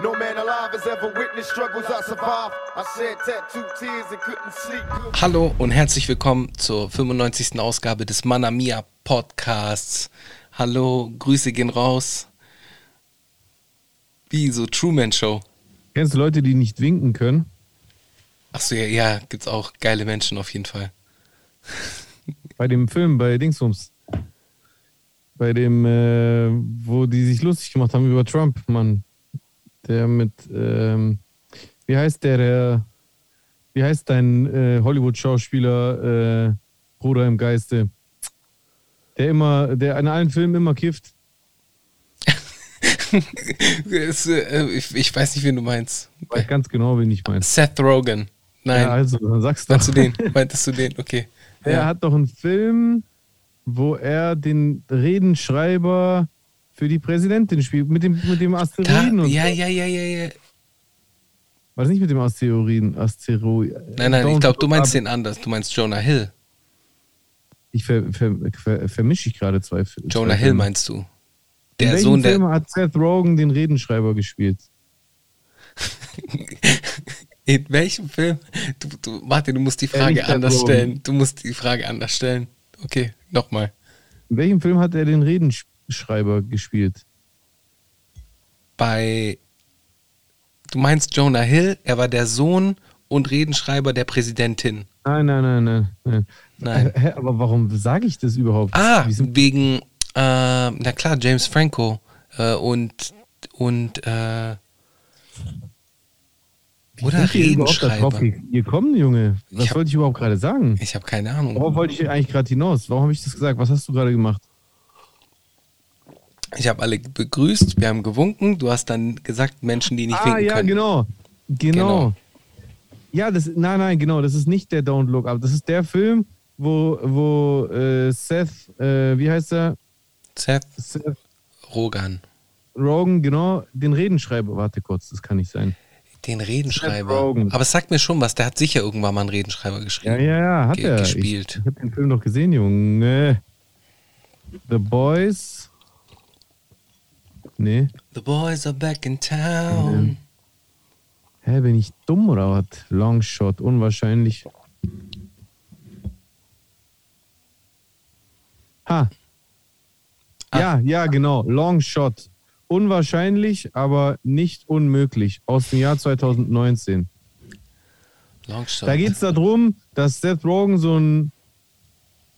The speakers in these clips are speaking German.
No man alive has ever witnessed struggles I survived. I shed tattooed tears and couldn't sleep. Hallo und herzlich willkommen zur 95. Ausgabe des Manamia Podcasts. Hallo, Grüße gehen raus. Wie so Truman Show. Kennst du Leute, die nicht winken können? Achso, ja, ja, gibt's auch geile Menschen auf jeden Fall. Bei dem Film, bei Dingsums. Bei dem, äh, wo die sich lustig gemacht haben über Trump, Mann. Der mit, ähm, wie heißt der, der, wie heißt dein äh, Hollywood-Schauspieler, äh, Bruder im Geiste? Der immer, der in allen Filmen immer kifft. Es, äh, ich, ich weiß nicht, wen du meinst. Ich weiß ganz genau, wen ich meine. Seth Rogen. Nein. Ja, also, dann sagst du. Meinst du den? Meintest du den? Okay. Er Ja. hat doch einen Film, wo er den Redenschreiber für die Präsidentin spielt, mit dem, mit dem Da, Asteroiden. und ja, ja, ja, ja, ja. War das nicht mit dem Asteroiden? Asteroid. Nein, nein, ich Don't glaube, du meinst den anders. Du meinst Jonah Hill. Ich ver, ver, ver, vermische ich gerade zwei Filme. Jonah Hill meinst du? In Der welchem Sohn Film der. hat Seth Rogen den Redenschreiber gespielt? In welchem Film? Du, du, Martin, du musst die Ja, Frage Seth anders stellen. Du musst die Frage anders stellen. Okay, nochmal. In welchem Film hat er den Redenschreiber gespielt? Bei. Du meinst Jonah Hill, er war der Sohn und Redenschreiber der Präsidentin. Nein, nein, nein, nein. Nein. Nein. Hä, aber warum sage ich das überhaupt? Ah, wegen, äh, na klar, James Franco äh, und, und, äh, wie oder Redenschreiber. gekommen, Junge? Was hab- wollte ich überhaupt gerade sagen? Ich habe keine Ahnung. Worauf wollte ich eigentlich gerade hinaus? Warum habe ich das gesagt? Was hast du gerade gemacht? Ich habe alle begrüßt, wir haben gewunken. Du hast dann gesagt, Menschen, die nicht ah, winken ja, können. genau. genau. Genau. Ja, das, nein, nein, genau. Das ist nicht der Don't Look Up. Das ist der Film, wo, wo äh, Seth, äh, wie heißt er? Seth Seth Rogan. Rogen, genau, den Redenschreiber. Warte kurz, das kann nicht sein. Den Redenschreiber. Aber es sagt mir schon was, der hat sicher irgendwann mal einen Redenschreiber geschrieben. Ja, ja, ja, hat Ge- er. gespielt. Ich, ich habe den Film doch gesehen, Junge. The Boys. Nee. The boys are back in town. Hä, bin ich dumm oder was? Longshot, unwahrscheinlich. Ha. Ah. Ja, ja, genau. Longshot. Unwahrscheinlich, aber nicht unmöglich. Aus dem Jahr 2019. Longshot. Da geht es darum, dass Seth Rogen so ein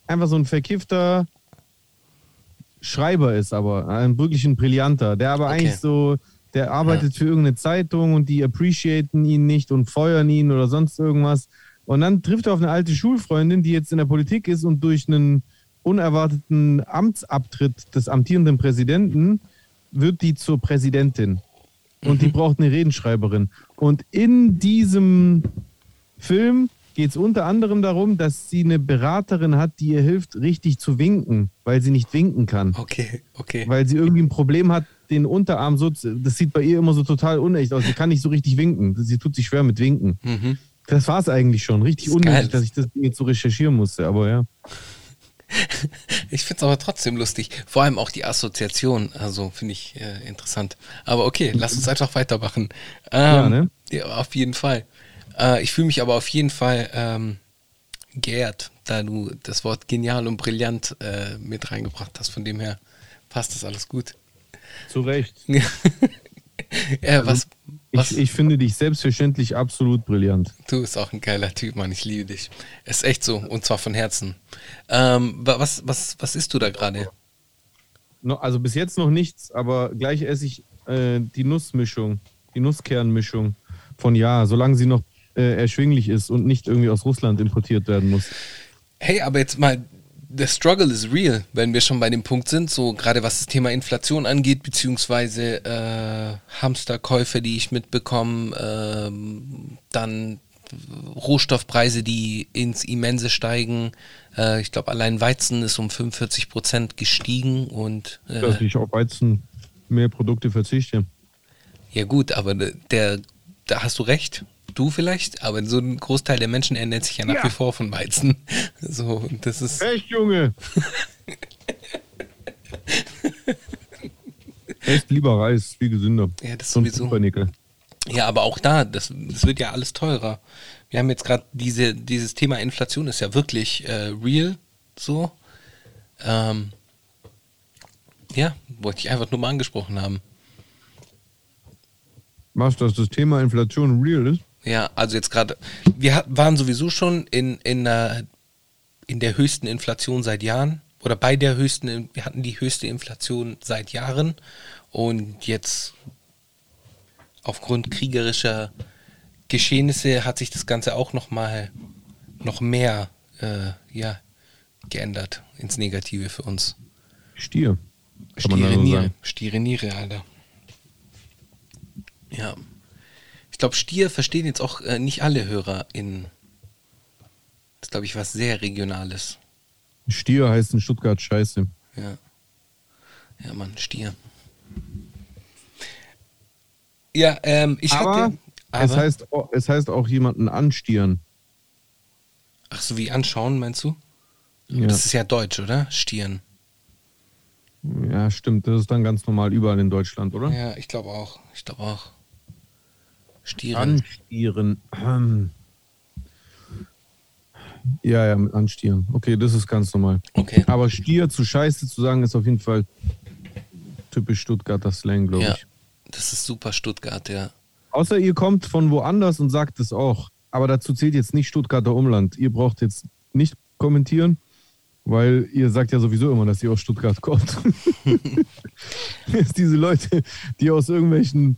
einfach so ein verkiffter Schreiber ist, aber ein wirklich ein brillanter, der aber Okay. eigentlich so, der arbeitet für irgendeine Zeitung und die appreciaten ihn nicht und feuern ihn oder sonst irgendwas. Und dann trifft er auf eine alte Schulfreundin, die jetzt in der Politik ist und durch einen unerwarteten Amtsabtritt des amtierenden Präsidenten wird die zur Präsidentin. Und die braucht eine Redenschreiberin. Und in diesem Film geht es unter anderem darum, dass sie eine Beraterin hat, die ihr hilft, richtig zu winken, weil sie nicht winken kann. Okay, okay. Weil sie irgendwie ein Problem hat, den Unterarm so, zu- das sieht bei ihr immer so total unecht aus. Sie kann nicht so richtig winken. Sie tut sich schwer mit Winken. Mhm. Das war es eigentlich schon. Richtig unnötig, dass ich das jetzt so recherchieren musste. Aber ja. Ich finde es aber trotzdem lustig. Vor allem auch die Assoziation. Also finde ich äh, interessant. Aber okay, lass uns einfach weitermachen. Ähm, Ja, ne? ja, auf jeden Fall. Äh, ich fühle mich aber auf jeden Fall ähm, geehrt, da du das Wort genial und brillant äh, mit reingebracht hast. Von dem her passt das alles gut. Zu Recht. ja, was, was Ich, ich finde dich selbstverständlich absolut brillant. du bist auch ein geiler Typ, Mann. Ich liebe dich. Ist echt so. Und zwar von Herzen. Ähm, wa- was, was, was isst du da gerade? No, also bis jetzt noch nichts, aber gleich esse ich äh, die Nussmischung, die Nusskernmischung von Ja, solange sie noch äh, erschwinglich ist und nicht irgendwie aus Russland importiert werden muss. Hey, aber jetzt mal, the struggle is real, wenn wir schon bei dem Punkt sind, so gerade was das Thema Inflation angeht, beziehungsweise äh, Hamsterkäufe, die ich mitbekomme, ähm, dann Rohstoffpreise, die ins Immense steigen. Äh, ich glaube, allein Weizen ist um 45 Prozent gestiegen und äh, Dass ich auf Weizen mehr Produkte verzichte. ja gut, aber der, da hast du recht. Du vielleicht, aber so ein Großteil der Menschen ernährt sich ja nach Ja. wie vor von Weizen. So, das ist. Echt, Junge? Esst lieber Reis, viel gesünder. Ja, das Zum sowieso. Pumpernickel. Ja, aber auch da, das, das wird ja alles teurer. Wir haben jetzt gerade diese, dieses Thema Inflation ist ja wirklich äh, real, so. Ähm, ja, wollte ich einfach nur mal angesprochen haben. Was, dass das Thema Inflation real ist? Ja, also jetzt gerade, wir waren sowieso schon in, in, der, in der höchsten Inflation seit Jahren oder bei der höchsten, wir hatten die höchste Inflation seit Jahren und jetzt aufgrund kriegerischer Geschehnisse hat sich das Ganze auch noch mal noch mehr äh, ja, geändert ins Negative für uns. Stier. Stiere Niere. Stiere Niere, Alter. Ja. Ich glaube, Stier verstehen jetzt auch äh, nicht alle Hörer in. Das ist, glaube ich, was sehr Regionales. Stier heißt in Stuttgart Scheiße. Ja. Ja, Mann, Stier. Ja, ähm, ich aber, hatte. es, heißt, auch- es heißt auch jemanden anstieren. ach so, wie anschauen, meinst du? Ja. Das ist ja Deutsch, oder? Stieren. ja, stimmt. Das ist dann ganz normal überall in Deutschland, oder? Ja, ich glaube auch. Ich glaube auch. Stieren. Anstieren. Ähm. Ja, ja, mit anstieren. Okay, das ist ganz normal. Okay. Aber Stier zu Scheiße zu sagen, ist auf jeden Fall typisch Stuttgarter Slang, glaube Ja. ich. Das ist super Stuttgart, ja. Außer ihr kommt von woanders und sagt es auch. Aber dazu zählt jetzt nicht Stuttgarter Umland. Ihr braucht jetzt nicht kommentieren, weil ihr sagt ja sowieso immer, dass ihr aus Stuttgart kommt. Jetzt diese Leute, die aus irgendwelchen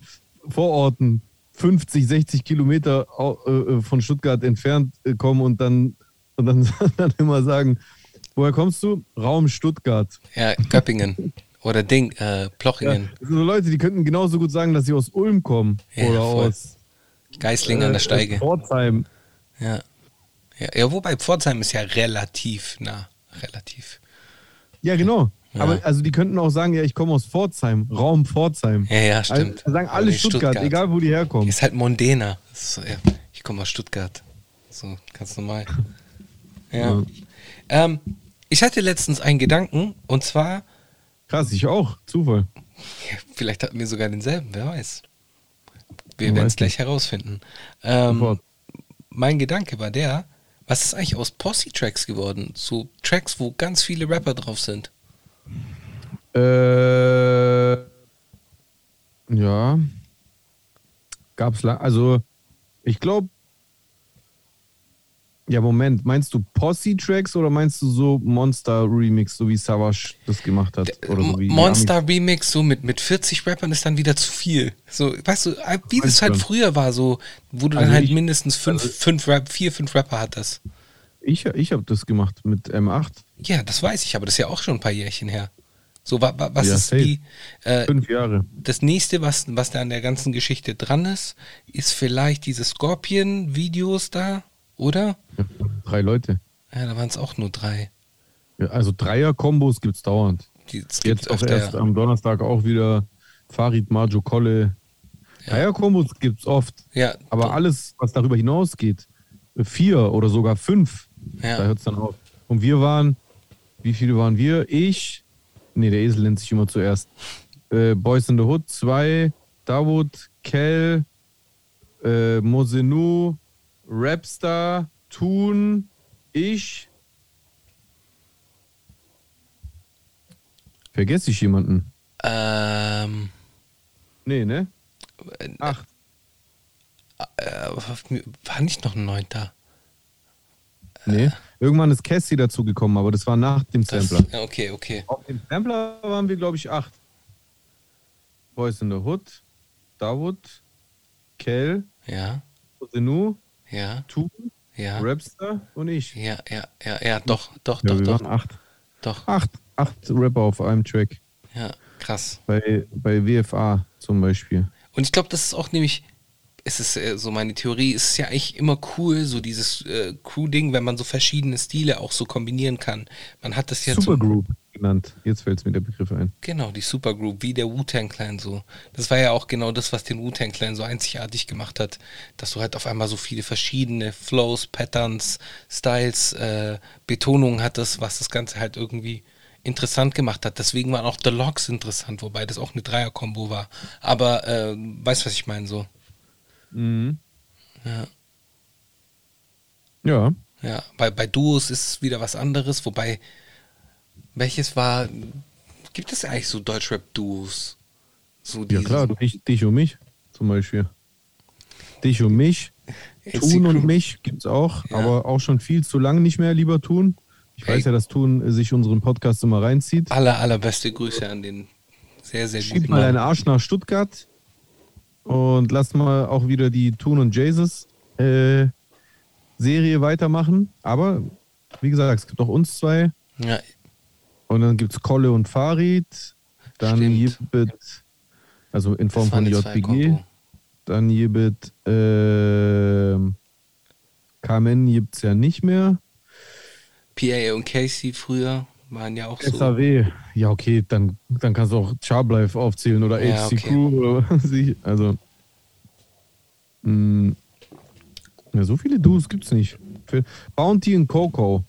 Vororten 50, 60 Kilometer äh, von Stuttgart entfernt äh, kommen und dann, und dann, dann immer sagen, woher kommst du? Raum Stuttgart. Ja, Göppingen. Oder Ding, äh, Ja, Plochingen. das sind so Leute, die könnten genauso gut sagen, dass sie aus Ulm kommen Ja, oder voll. aus Geislingen an der äh, Steige. Pforzheim. Ja. ja. Ja, wobei Pforzheim ist ja relativ nah. Relativ. Ja, genau. Ja. Aber also die könnten auch sagen, ja, ich komme aus Pforzheim, Raum Pforzheim. Ja, ja, stimmt. Also, sagen alle nee, Stuttgart, egal wo die herkommen. Ist halt Mondena. Ist ja. Ich komme aus Stuttgart. So, ganz normal. Ja. Ja. Ähm, ich hatte letztens einen Gedanken und zwar, Krass, ich auch. Zufall. vielleicht hatten wir sogar denselben, wer weiß. Wir werden es gleich herausfinden. Ähm, mein Gedanke war der, was ist eigentlich aus Posse-Tracks geworden? So Tracks, wo ganz viele Rapper drauf sind. Äh, ja. Gab's lang. Also, ich glaube. Ja, Moment. Meinst du Posse-Tracks oder meinst du so Monster-Remix, so wie Savage das gemacht hat? Oder so wie die Monster Remix, so mit, mit 40 Rappern ist dann wieder zu viel. So, weißt du, wie das halt früher war, so, wo du dann Also halt ich- mindestens fünf, also- fünf Rap, vier, fünf Rapper hattest. Ich, ich habe das gemacht mit M8. Ja, das weiß ich, aber das ist ja auch schon ein paar Jährchen her. So, wa, wa, was Ja, ist safe. die, äh, Fünf Jahre. das nächste, was, was da an der ganzen Geschichte dran ist, ist vielleicht diese Scorpion-Videos da, oder? Ja, drei Leute. Ja, da waren es auch nur drei. Ja, also Dreier-Kombos gibt's dauernd. Die, es gibt Jetzt auch erst am Donnerstag auch wieder Farid Majo Kolle. Ja. Dreier-Kombos gibt's oft. Ja, Aber alles, was darüber hinausgeht, vier oder sogar fünf, da hört's dann auf. Und wir waren, wie viele waren wir? Ich, nee, der Esel nennt sich immer zuerst. Äh, Boys in the Hood, zwei, Davut, Kel, äh, Mosenu, Rapstar, Toon, ich. Vergesse ich jemanden? ähm, Nee, ne? Acht. äh, war nicht noch ein Neunter? Nee. Irgendwann ist Cassie dazu gekommen, aber das war nach dem Das, Sampler. ja, okay, okay. Auf dem Sampler waren wir, glaube ich, acht. Boys in the Hood, Davut, Kel, Ja, Osenu, ja, Tu, ja. Rapster und ich. Ja, ja, ja, ja, doch, doch, Ja, doch, wir doch, waren acht. doch. Acht, acht Rapper auf einem Track. Ja, krass. Bei, bei WFA zum Beispiel. Und ich glaube, das ist auch nämlich, es ist äh, so meine Theorie, es ist ja eigentlich immer cool, so dieses äh, Crew-Ding, wenn man so verschiedene Stile auch so kombinieren kann. Man hat das ja Supergroup genannt. Jetzt fällt es mir der Begriff ein. Genau, die Supergroup, wie der Wu-Tang Clan so. Das war ja auch genau das, was den Wu-Tang Clan so einzigartig gemacht hat, dass du halt auf einmal so viele verschiedene Flows, Patterns, Styles, äh, Betonungen hattest, was das Ganze halt irgendwie interessant gemacht hat. Deswegen waren auch The Logs interessant, wobei das auch eine Dreier-Kombo war. Aber äh, weißt was ich meine so? Mhm. Ja. Ja. Ja, bei, bei Duos ist es wieder was anderes, wobei, welches war, gibt es eigentlich so Deutschrap-Duos? So Ja klar, dich, dich und mich zum Beispiel. Dich und mich. Tun und mich gibt's auch, Ja. aber auch schon viel zu lange nicht mehr, lieber Tun. Ich Hey. weiß ja, dass Tun sich unseren Podcast immer reinzieht. Aller, allerbeste Grüße an den sehr, sehr Schieb guten mal deinen. Arsch nach Stuttgart und lass mal auch wieder die Tun und Jesus äh, Serie weitermachen. Aber wie gesagt, es gibt auch uns zwei. Ja, Und dann gibt es Kolle und Farid. Dann. Jibbet, also in Form von JPG. Dann Jibbet, ähm, Carmen gibt es ja nicht mehr. PA und Casey früher waren ja auch so. SAW, ja okay, dann, dann kannst du auch Charblife aufzählen oder Ja, HC okay. Crew oder was ich. Also, mh, ja, so viele Duos gibt es nicht. Für Bounty und Coco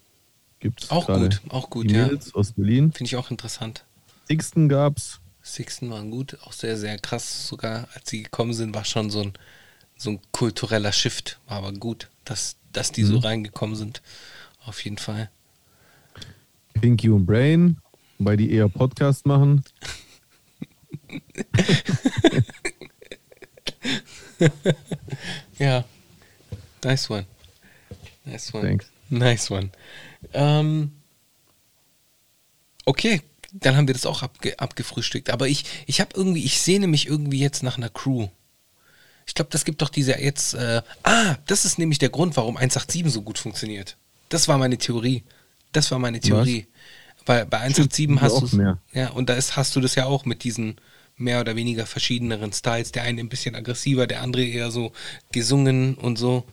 gibt es Auch gut, auch gut, Die ja. Mädels aus Berlin. Finde ich auch interessant. Sixten gab's. Sixten waren gut, auch sehr, sehr krass sogar. Als sie gekommen sind, war schon so ein, so ein kultureller Shift. War aber gut, dass, dass die Mhm. so reingekommen sind. Auf jeden Fall. Pinky und Brain, wobei die eher Podcast machen. Ja. Nice one. Nice one. Thanks. Nice one. Ähm, okay, dann haben wir das auch abge abgefrühstückt. Aber ich, ich habe irgendwie, ich sehne mich irgendwie jetzt nach einer Crew. Ich glaube, das gibt doch diese jetzt. Äh, ah, das ist nämlich der Grund, warum 187 so gut funktioniert. Das war meine Theorie. Das war meine Theorie. Weil bei 187 hast du ja und da ist, hast du das ja auch mit diesen mehr oder weniger verschiedeneren Styles. Der eine ein bisschen aggressiver, der andere eher so gesungen und so.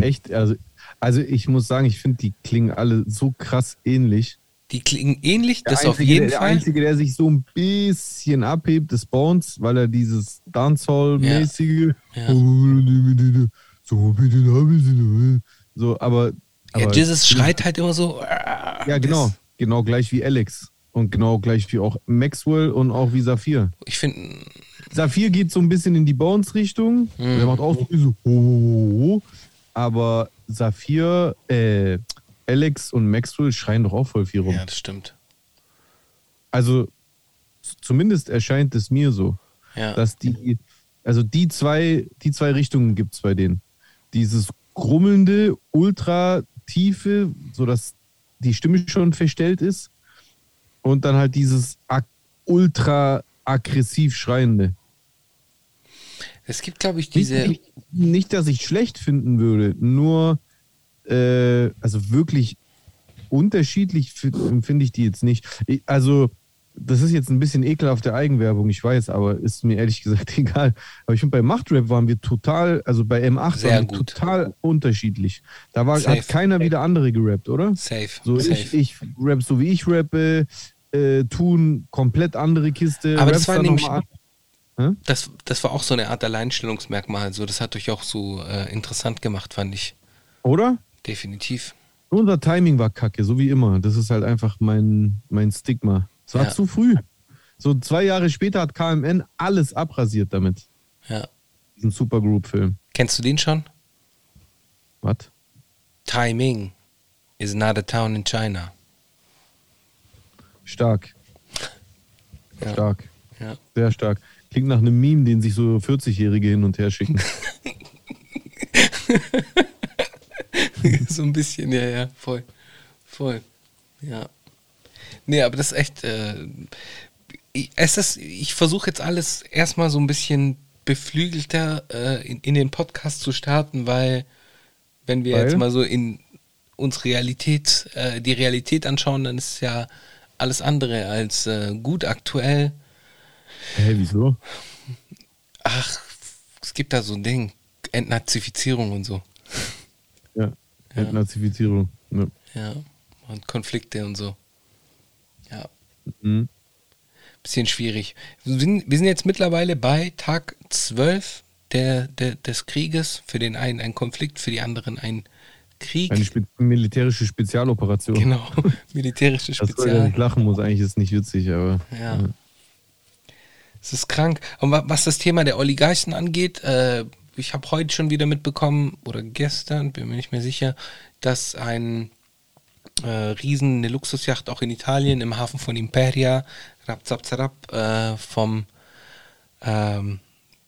Echt, also, also ich muss sagen, ich finde, die klingen alle so krass ähnlich. Die klingen ähnlich, Der das auf Einzige, jeden der, Fall. Der Einzige, der sich so ein bisschen abhebt, ist Bones, weil er dieses Dancehall-mäßige. Ja. Bitte, so, aber. Ja, aber Jesus schreit halt immer so. Ja, genau. Das, Genau gleich wie Alex. Und genau gleich wie auch Maxwell und auch wie Saphir. ich finde, Saphir geht so ein bisschen in die Bones-Richtung. Mhm. Der macht auch so, so ho, ho, ho, ho. Aber Saphir, äh, Alex und Maxwell schreien doch auch voll viel rum. ja, das stimmt. Also zumindest erscheint es mir so, Ja, dass die, also die zwei, die zwei Richtungen gibt es bei denen. Dieses grummelnde, ultra tiefe, sodass die Stimme schon verstellt ist. Und dann halt dieses ag ultra aggressiv schreiende. es gibt, glaube ich, diese. nicht, nicht, dass ich schlecht finden würde, nur äh, also wirklich unterschiedlich fi- finde ich die jetzt nicht. Ich, also, das ist jetzt ein bisschen ekelhafte Eigenwerbung, ich weiß, aber ist mir ehrlich gesagt egal. Aber ich finde, bei Machtrap waren wir total, also bei M8 Sehr waren wir gut. total unterschiedlich. Da war, Safe. hat keiner wieder andere gerappt, oder? Safe. So, safe. ich, ich rap so wie ich rappe, äh, tun komplett andere Kiste. Aber das war nämlich- das, das war auch so eine Art Alleinstellungsmerkmal. So, das hat euch auch so äh, interessant gemacht, fand ich. Oder? Definitiv. Unser Timing war kacke, so wie immer. Das ist halt einfach mein, mein Stigma. Es war Ja. zu früh. So zwei Jahre später hat KMN alles abrasiert damit. Ja. Diesen Supergroup-Film. Kennst du den schon? Was? Timing is not a town in China. Stark. Ja. Stark. Ja. Sehr stark. Klingt nach einem Meme, den sich so 40-Jährige hin und her schicken. so ein bisschen, ja, ja, voll. Voll. Ja. Nee, aber das ist echt. Äh, ich- es ist, ich versuche jetzt alles erstmal so ein bisschen beflügelter äh, in, in den Podcast zu starten, weil wenn wir Weil? jetzt mal so in uns Realität, äh, die Realität anschauen, dann ist es ja alles andere als äh, gut aktuell. Hä, wieso? Ach, es gibt da so ein Ding, Entnazifizierung und so. Ja. Entnazifizierung. Ja. Ja, und Konflikte und so. Ja, Mhm. bisschen schwierig. Wir sind, wir sind jetzt mittlerweile bei Tag 12 der, der, des Krieges. Für den einen ein Konflikt, für die anderen ein Krieg. Eine spe militärische Spezialoperation. Genau, militärische Das soll ja nicht lachen muss, eigentlich ist es nicht witzig, aber. Ja. Es ist krank. Und wa- was das Thema der Oligarchen angeht, äh, ich habe heute schon wieder mitbekommen, oder gestern, bin mir nicht mehr sicher, dass ein äh, Riesen, eine Luxusjacht auch in Italien im Hafen von Imperia, Rapzapzarab, äh, vom ähm,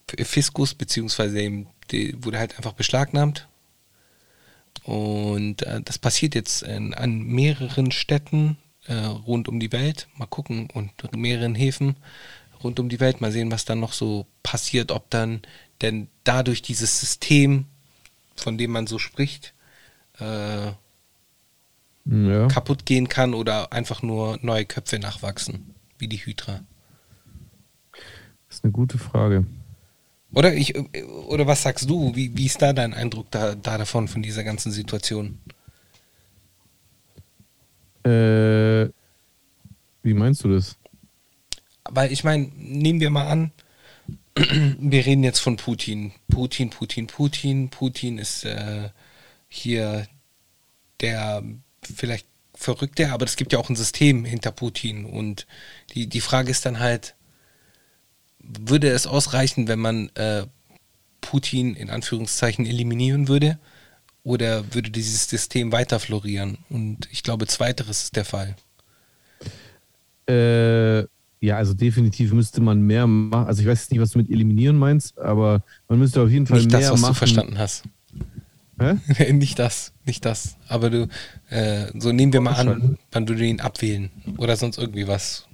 Fiskus, beziehungsweise eben, die wurde halt einfach beschlagnahmt. Und äh, das passiert jetzt in, an mehreren Städten äh, rund um die Welt. Mal gucken und mehreren Häfen rund um die Welt. Mal sehen, was dann noch so passiert, ob dann denn dadurch dieses System, von dem man so spricht, äh, Ja. kaputt gehen kann oder einfach nur neue Köpfe nachwachsen, wie die Hydra. Das ist eine gute Frage. Oder ich oder was sagst du? Wie, wie ist da dein Eindruck da, da davon, von dieser ganzen Situation? Äh, wie meinst du das? Weil ich meine, nehmen wir mal an, wir reden jetzt von Putin. Putin, Putin, Putin. Putin ist äh, hier der vielleicht Verrückte, aber es gibt ja auch ein System hinter Putin. Und die, die Frage ist dann halt, würde es ausreichen, wenn man äh, Putin in Anführungszeichen eliminieren würde? Oder würde dieses System weiter florieren? Und ich glaube, zweiteres ist der Fall. Äh, ja, also definitiv müsste man mehr machen. Also ich weiß nicht, was du mit eliminieren meinst, aber man müsste auf jeden Fall Nicht mehr das, was machen. du verstanden hast. Hä? nicht das, nicht das. Aber du, äh, so nehmen wir mal an, wann du den abwählen oder sonst irgendwie was.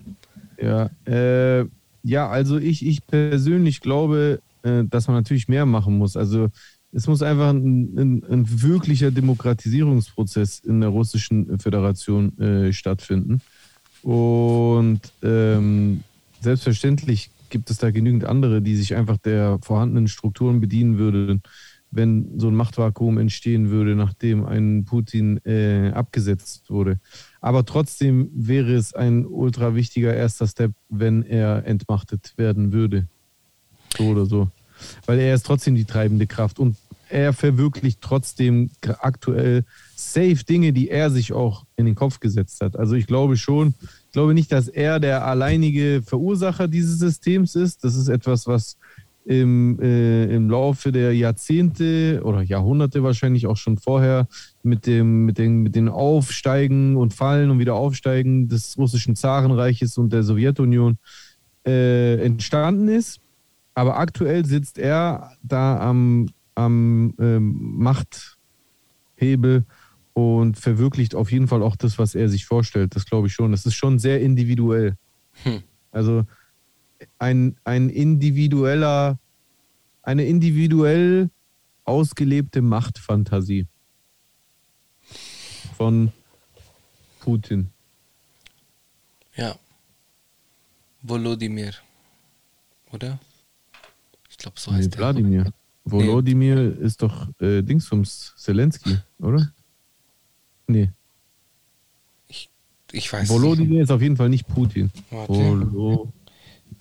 Ja, äh, ja, also ich, ich persönlich glaube, äh, dass man natürlich mehr machen muss. Also es muss einfach ein, ein, ein wirklicher Demokratisierungsprozess in der russischen Föderation äh, stattfinden. Und ähm, selbstverständlich gibt es da genügend andere, die sich einfach der vorhandenen Strukturen bedienen würden, wenn so ein Machtvakuum entstehen würde, nachdem ein Putin äh, abgesetzt wurde. Aber trotzdem wäre es ein ultra wichtiger erster Step, wenn er entmachtet werden würde. So oder so. Weil er ist trotzdem die treibende Kraft und er verwirklicht trotzdem aktuell safe Dinge, die er sich auch in den Kopf gesetzt hat. Also ich glaube schon, ich glaube nicht, dass er der alleinige Verursacher dieses Systems ist. Das ist etwas, was im, äh, im Laufe der Jahrzehnte oder Jahrhunderte wahrscheinlich auch schon vorher mit dem, mit den, mit den Aufsteigen und Fallen und wieder Aufsteigen des russischen Zarenreiches und der Sowjetunion äh, entstanden ist. Aber aktuell sitzt er da am, am ähm, Machthebel und verwirklicht auf jeden Fall auch das, was er sich vorstellt. Das glaube ich schon. Das ist schon sehr individuell. Hm. Also ein, ein individueller, eine individuell ausgelebte Machtfantasie von Putin. Ja. Volodymyr. Oder? Ich glaube, so Nee, heißt der. Wladimir. Volodymyr ist doch äh, Dingsums Zelensky, oder? Nee. Ich weiß nicht. Volodymyr ist auf jeden Fall nicht Putin. Warte. Volo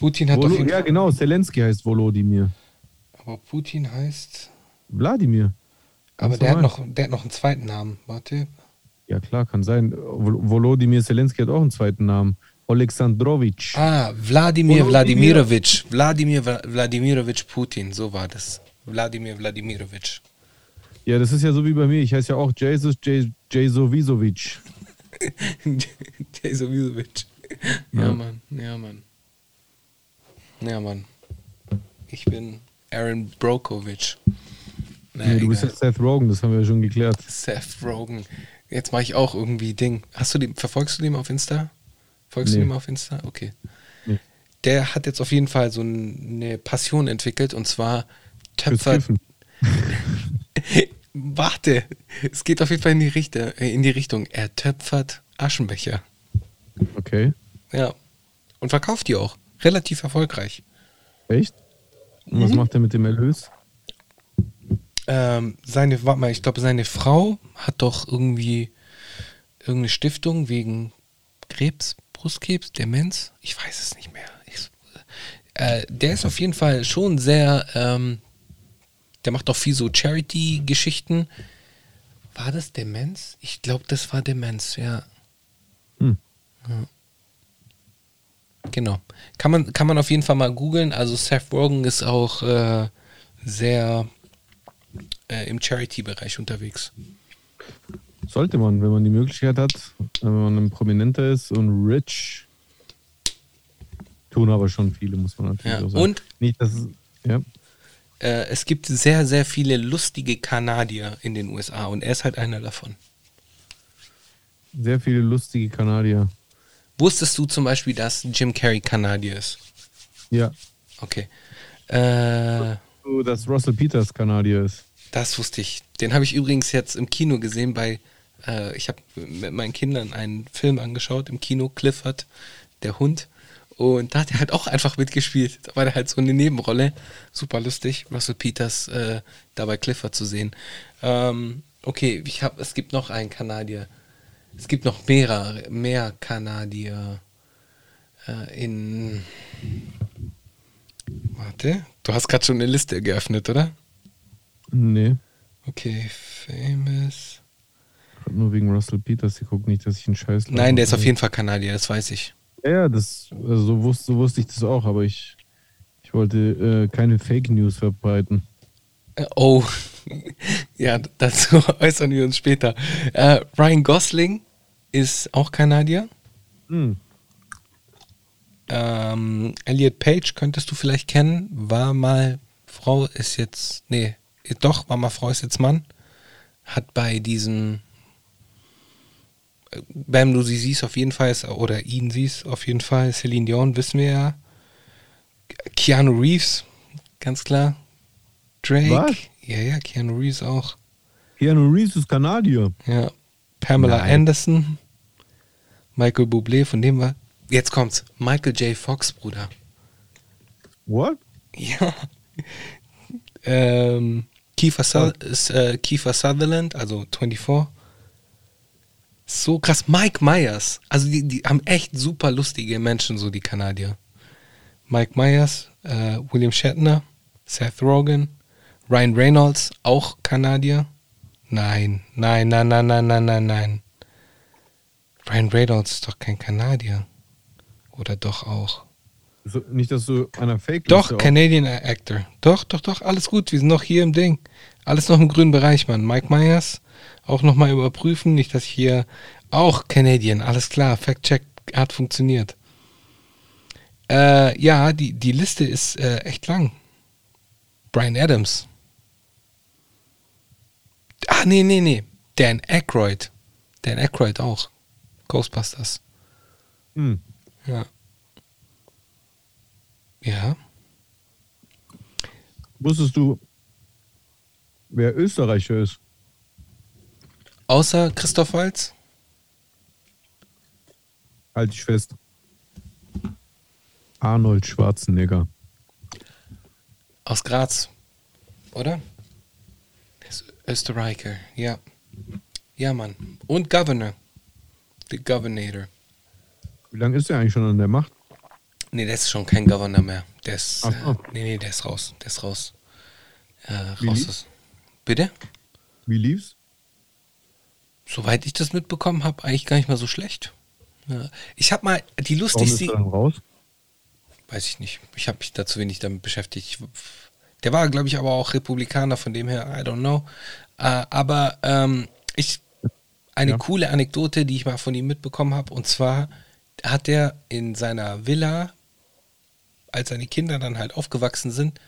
Putin hat Volo jeden ja, genau, Zelensky heißt Volodymyr. Aber Putin heißt. Wladimir. Aber der hat, noch, der hat noch einen zweiten Namen. Warte. Ja, klar, kann sein. Vol- Volodymyr Zelensky hat auch einen zweiten Namen. Oleksandrowitsch. Ah, Wladimir. Wladimirovich. Wladimir Wla- Wladimirovich Putin. So war das. Wladimir Wladimirovich. Ja, das ist ja so wie bei mir. Ich heiße ja auch Jesus J- Jesovisovic. Jesovisovic. Ja, Ja. Mann. Ja, Mann. Ja, Mann. Ich bin Aaron Brokovich. Naja, Nee, du bist ja Seth Rogen, das haben wir ja schon geklärt. Seth Rogen. Jetzt mache ich auch irgendwie Ding. Hast du den, verfolgst du den auf Insta? Folgst Nee. du dem auf Insta? Okay. Nee. Der hat jetzt auf jeden Fall so eine Passion entwickelt und zwar Töpfer. Warte, es geht auf jeden Fall in die, Richte, äh, in die Richtung. Er töpfert Aschenbecher. Okay. Ja. Und verkauft die auch. Relativ erfolgreich. Echt? Und Mhm. was macht er mit dem Erlös? Ähm, seine, warte mal, ich glaube, seine Frau hat doch irgendwie irgendeine Stiftung wegen Krebs, Brustkrebs, Demenz. Ich weiß es nicht mehr. Ich, äh, der ist auf jeden Fall schon sehr, ähm, der macht auch viel so Charity-Geschichten War das Demenz? Ich glaube, das war Demenz, ja. Hm. ja. Genau. Kann man, kann man auf jeden Fall mal googeln. Also Seth Rogen ist auch äh, sehr äh, im Charity-Bereich unterwegs. Sollte man, wenn man die Möglichkeit hat, wenn man ein Prominenter ist und rich. Tun aber schon viele, muss man natürlich Ja. auch sagen. Und Nicht, dass ja. äh, es gibt sehr, sehr viele lustige Kanadier in den USA und er ist halt einer davon. Sehr viele lustige Kanadier. Wusstest du zum Beispiel, dass Jim Carrey Kanadier ist? Ja. Okay. Äh, So, dass Russell Peters Kanadier ist. das wusste ich. Den habe ich übrigens jetzt im Kino gesehen bei, äh, ich habe mit meinen Kindern einen Film angeschaut im Kino, Clifford, der Hund. Und da hat er halt auch einfach mitgespielt. Da war der halt so eine Nebenrolle. Super lustig, Russell Peters äh, dabei Clifford zu sehen. Ähm, okay, ich hab, es gibt noch einen Kanadier. Es gibt noch mehrere, mehr Kanadier äh, in. Warte, du hast gerade schon eine Liste geöffnet, oder? Nee. Okay, famous. Nur wegen Russell Peters geguckt, nicht, dass ich einen Scheiß. Nein, der ist auf jeden Fall Kanadier, das weiß ich. Ja, ja, das, also so, wusste, so wusste ich das auch, aber ich, ich wollte äh, keine Fake News verbreiten. Äh, Oh, ja, dazu äußern wir uns später. Äh, Ryan Gosling ist auch Kanadier. Hm. Ähm, Elliot Page könntest du vielleicht kennen, war mal Frau, ist jetzt, nee, doch, war mal Frau, ist jetzt Mann. Hat bei diesem, äh, Bam, du sie siehst auf jeden Fall, oder ihn siehst auf jeden Fall, Celine Dion, wissen wir ja. Keanu Reeves, ganz klar. Drake. Was? Ja, ja, Keanu Reeves auch. Keanu Reeves ist Kanadier. Ja. Pamela Nein. Anderson. Michael Bublé, von dem war. Jetzt kommt's. Michael J. Fox, Bruder. What? Ja. ähm, Kiefer, Su ist, äh, Kiefer Sutherland, also 24. So krass. Mike Myers. Also die, die haben echt super lustige Menschen, so die Kanadier. Mike Myers, äh, William Shatner, Seth Rogen, Ryan Reynolds, auch Kanadier. Nein, nein, nein, nein, nein, nein, nein, nein. Ryan Reynolds ist doch kein Kanadier. Oder doch auch. So, nicht, dass du einer Fake Doch, Canadian Actor. Doch, doch, doch, alles gut. Wir sind noch hier im Ding. Alles noch im grünen Bereich, Mann. Mike Myers, auch nochmal überprüfen. Nicht, dass ich hier auch Canadian, alles klar. Fact-Check hat funktioniert. Äh, ja, die, die Liste ist äh, echt lang. Brian Adams. Ah, nee, nee, nee. Dan Aykroyd. Dan Aykroyd auch. Ghostbusters. Hm. Ja. Ja. Wusstest du, wer Österreicher ist? Außer Christoph Walz? Halt dich fest. Arnold Schwarzenegger. Aus Graz. Oder? Der ist Österreicher, ja. Ja, Mann. Und Governor. The Governator. Wie lange ist er eigentlich schon an der Macht? Nee, der ist schon kein Governor mehr. Der ist. Ach so. Äh, nee, nee, der ist raus. Der ist raus. Äh, raus ist. Bitte? Wie lief's? Soweit ich das mitbekommen habe, eigentlich gar nicht mal so schlecht. Ja. Ich habe mal die Warum ist lustigste. er dann raus? Weiß ich nicht. Ich habe mich da zu wenig damit beschäftigt. Ich, der war, glaube ich, aber auch Republikaner, von dem her, I don't know. Äh, aber ähm, ich, eine Ja. coole Anekdote, die ich mal von ihm mitbekommen habe, und zwar hat er in seiner Villa, als seine Kinder dann halt aufgewachsen sind,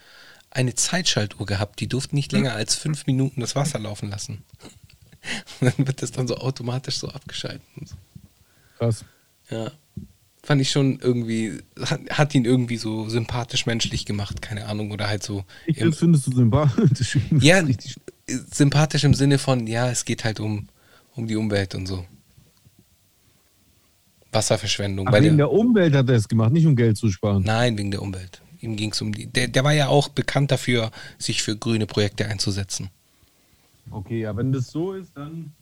eine Zeitschaltuhr gehabt. Die durften nicht länger als fünf Minuten das Wasser laufen lassen. Und dann wird das dann so automatisch so abgeschaltet. So. Krass. Ja. Fand ich schon irgendwie, hat, hat ihn irgendwie so sympathisch menschlich gemacht, keine Ahnung, oder halt so Ich, im, findest du sympathisch. ja, Richtig. sympathisch im Sinne von, ja, es geht halt um, um die Umwelt und so. Wasserverschwendung. Ach, bei wegen der, der Umwelt hat er es gemacht, nicht um Geld zu sparen. nein, wegen der Umwelt. Ihm ging es um die. Der, der war ja auch bekannt dafür, sich für grüne Projekte einzusetzen. Okay, ja, wenn das so ist, dann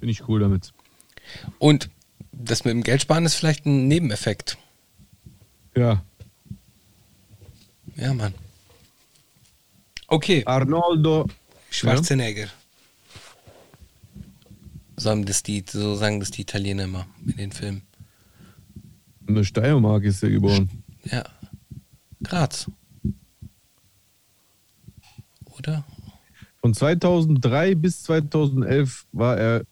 bin ich cool damit. Und das mit dem Geldsparen ist vielleicht ein Nebeneffekt. Ja. Ja, Mann. Okay. Arnoldo Schwarzenegger. So, haben das die, so sagen das die Italiener immer in den Filmen. In der Steiermark ist er geboren. Ja. Graz. Oder? Von 2003 bis 2011 war er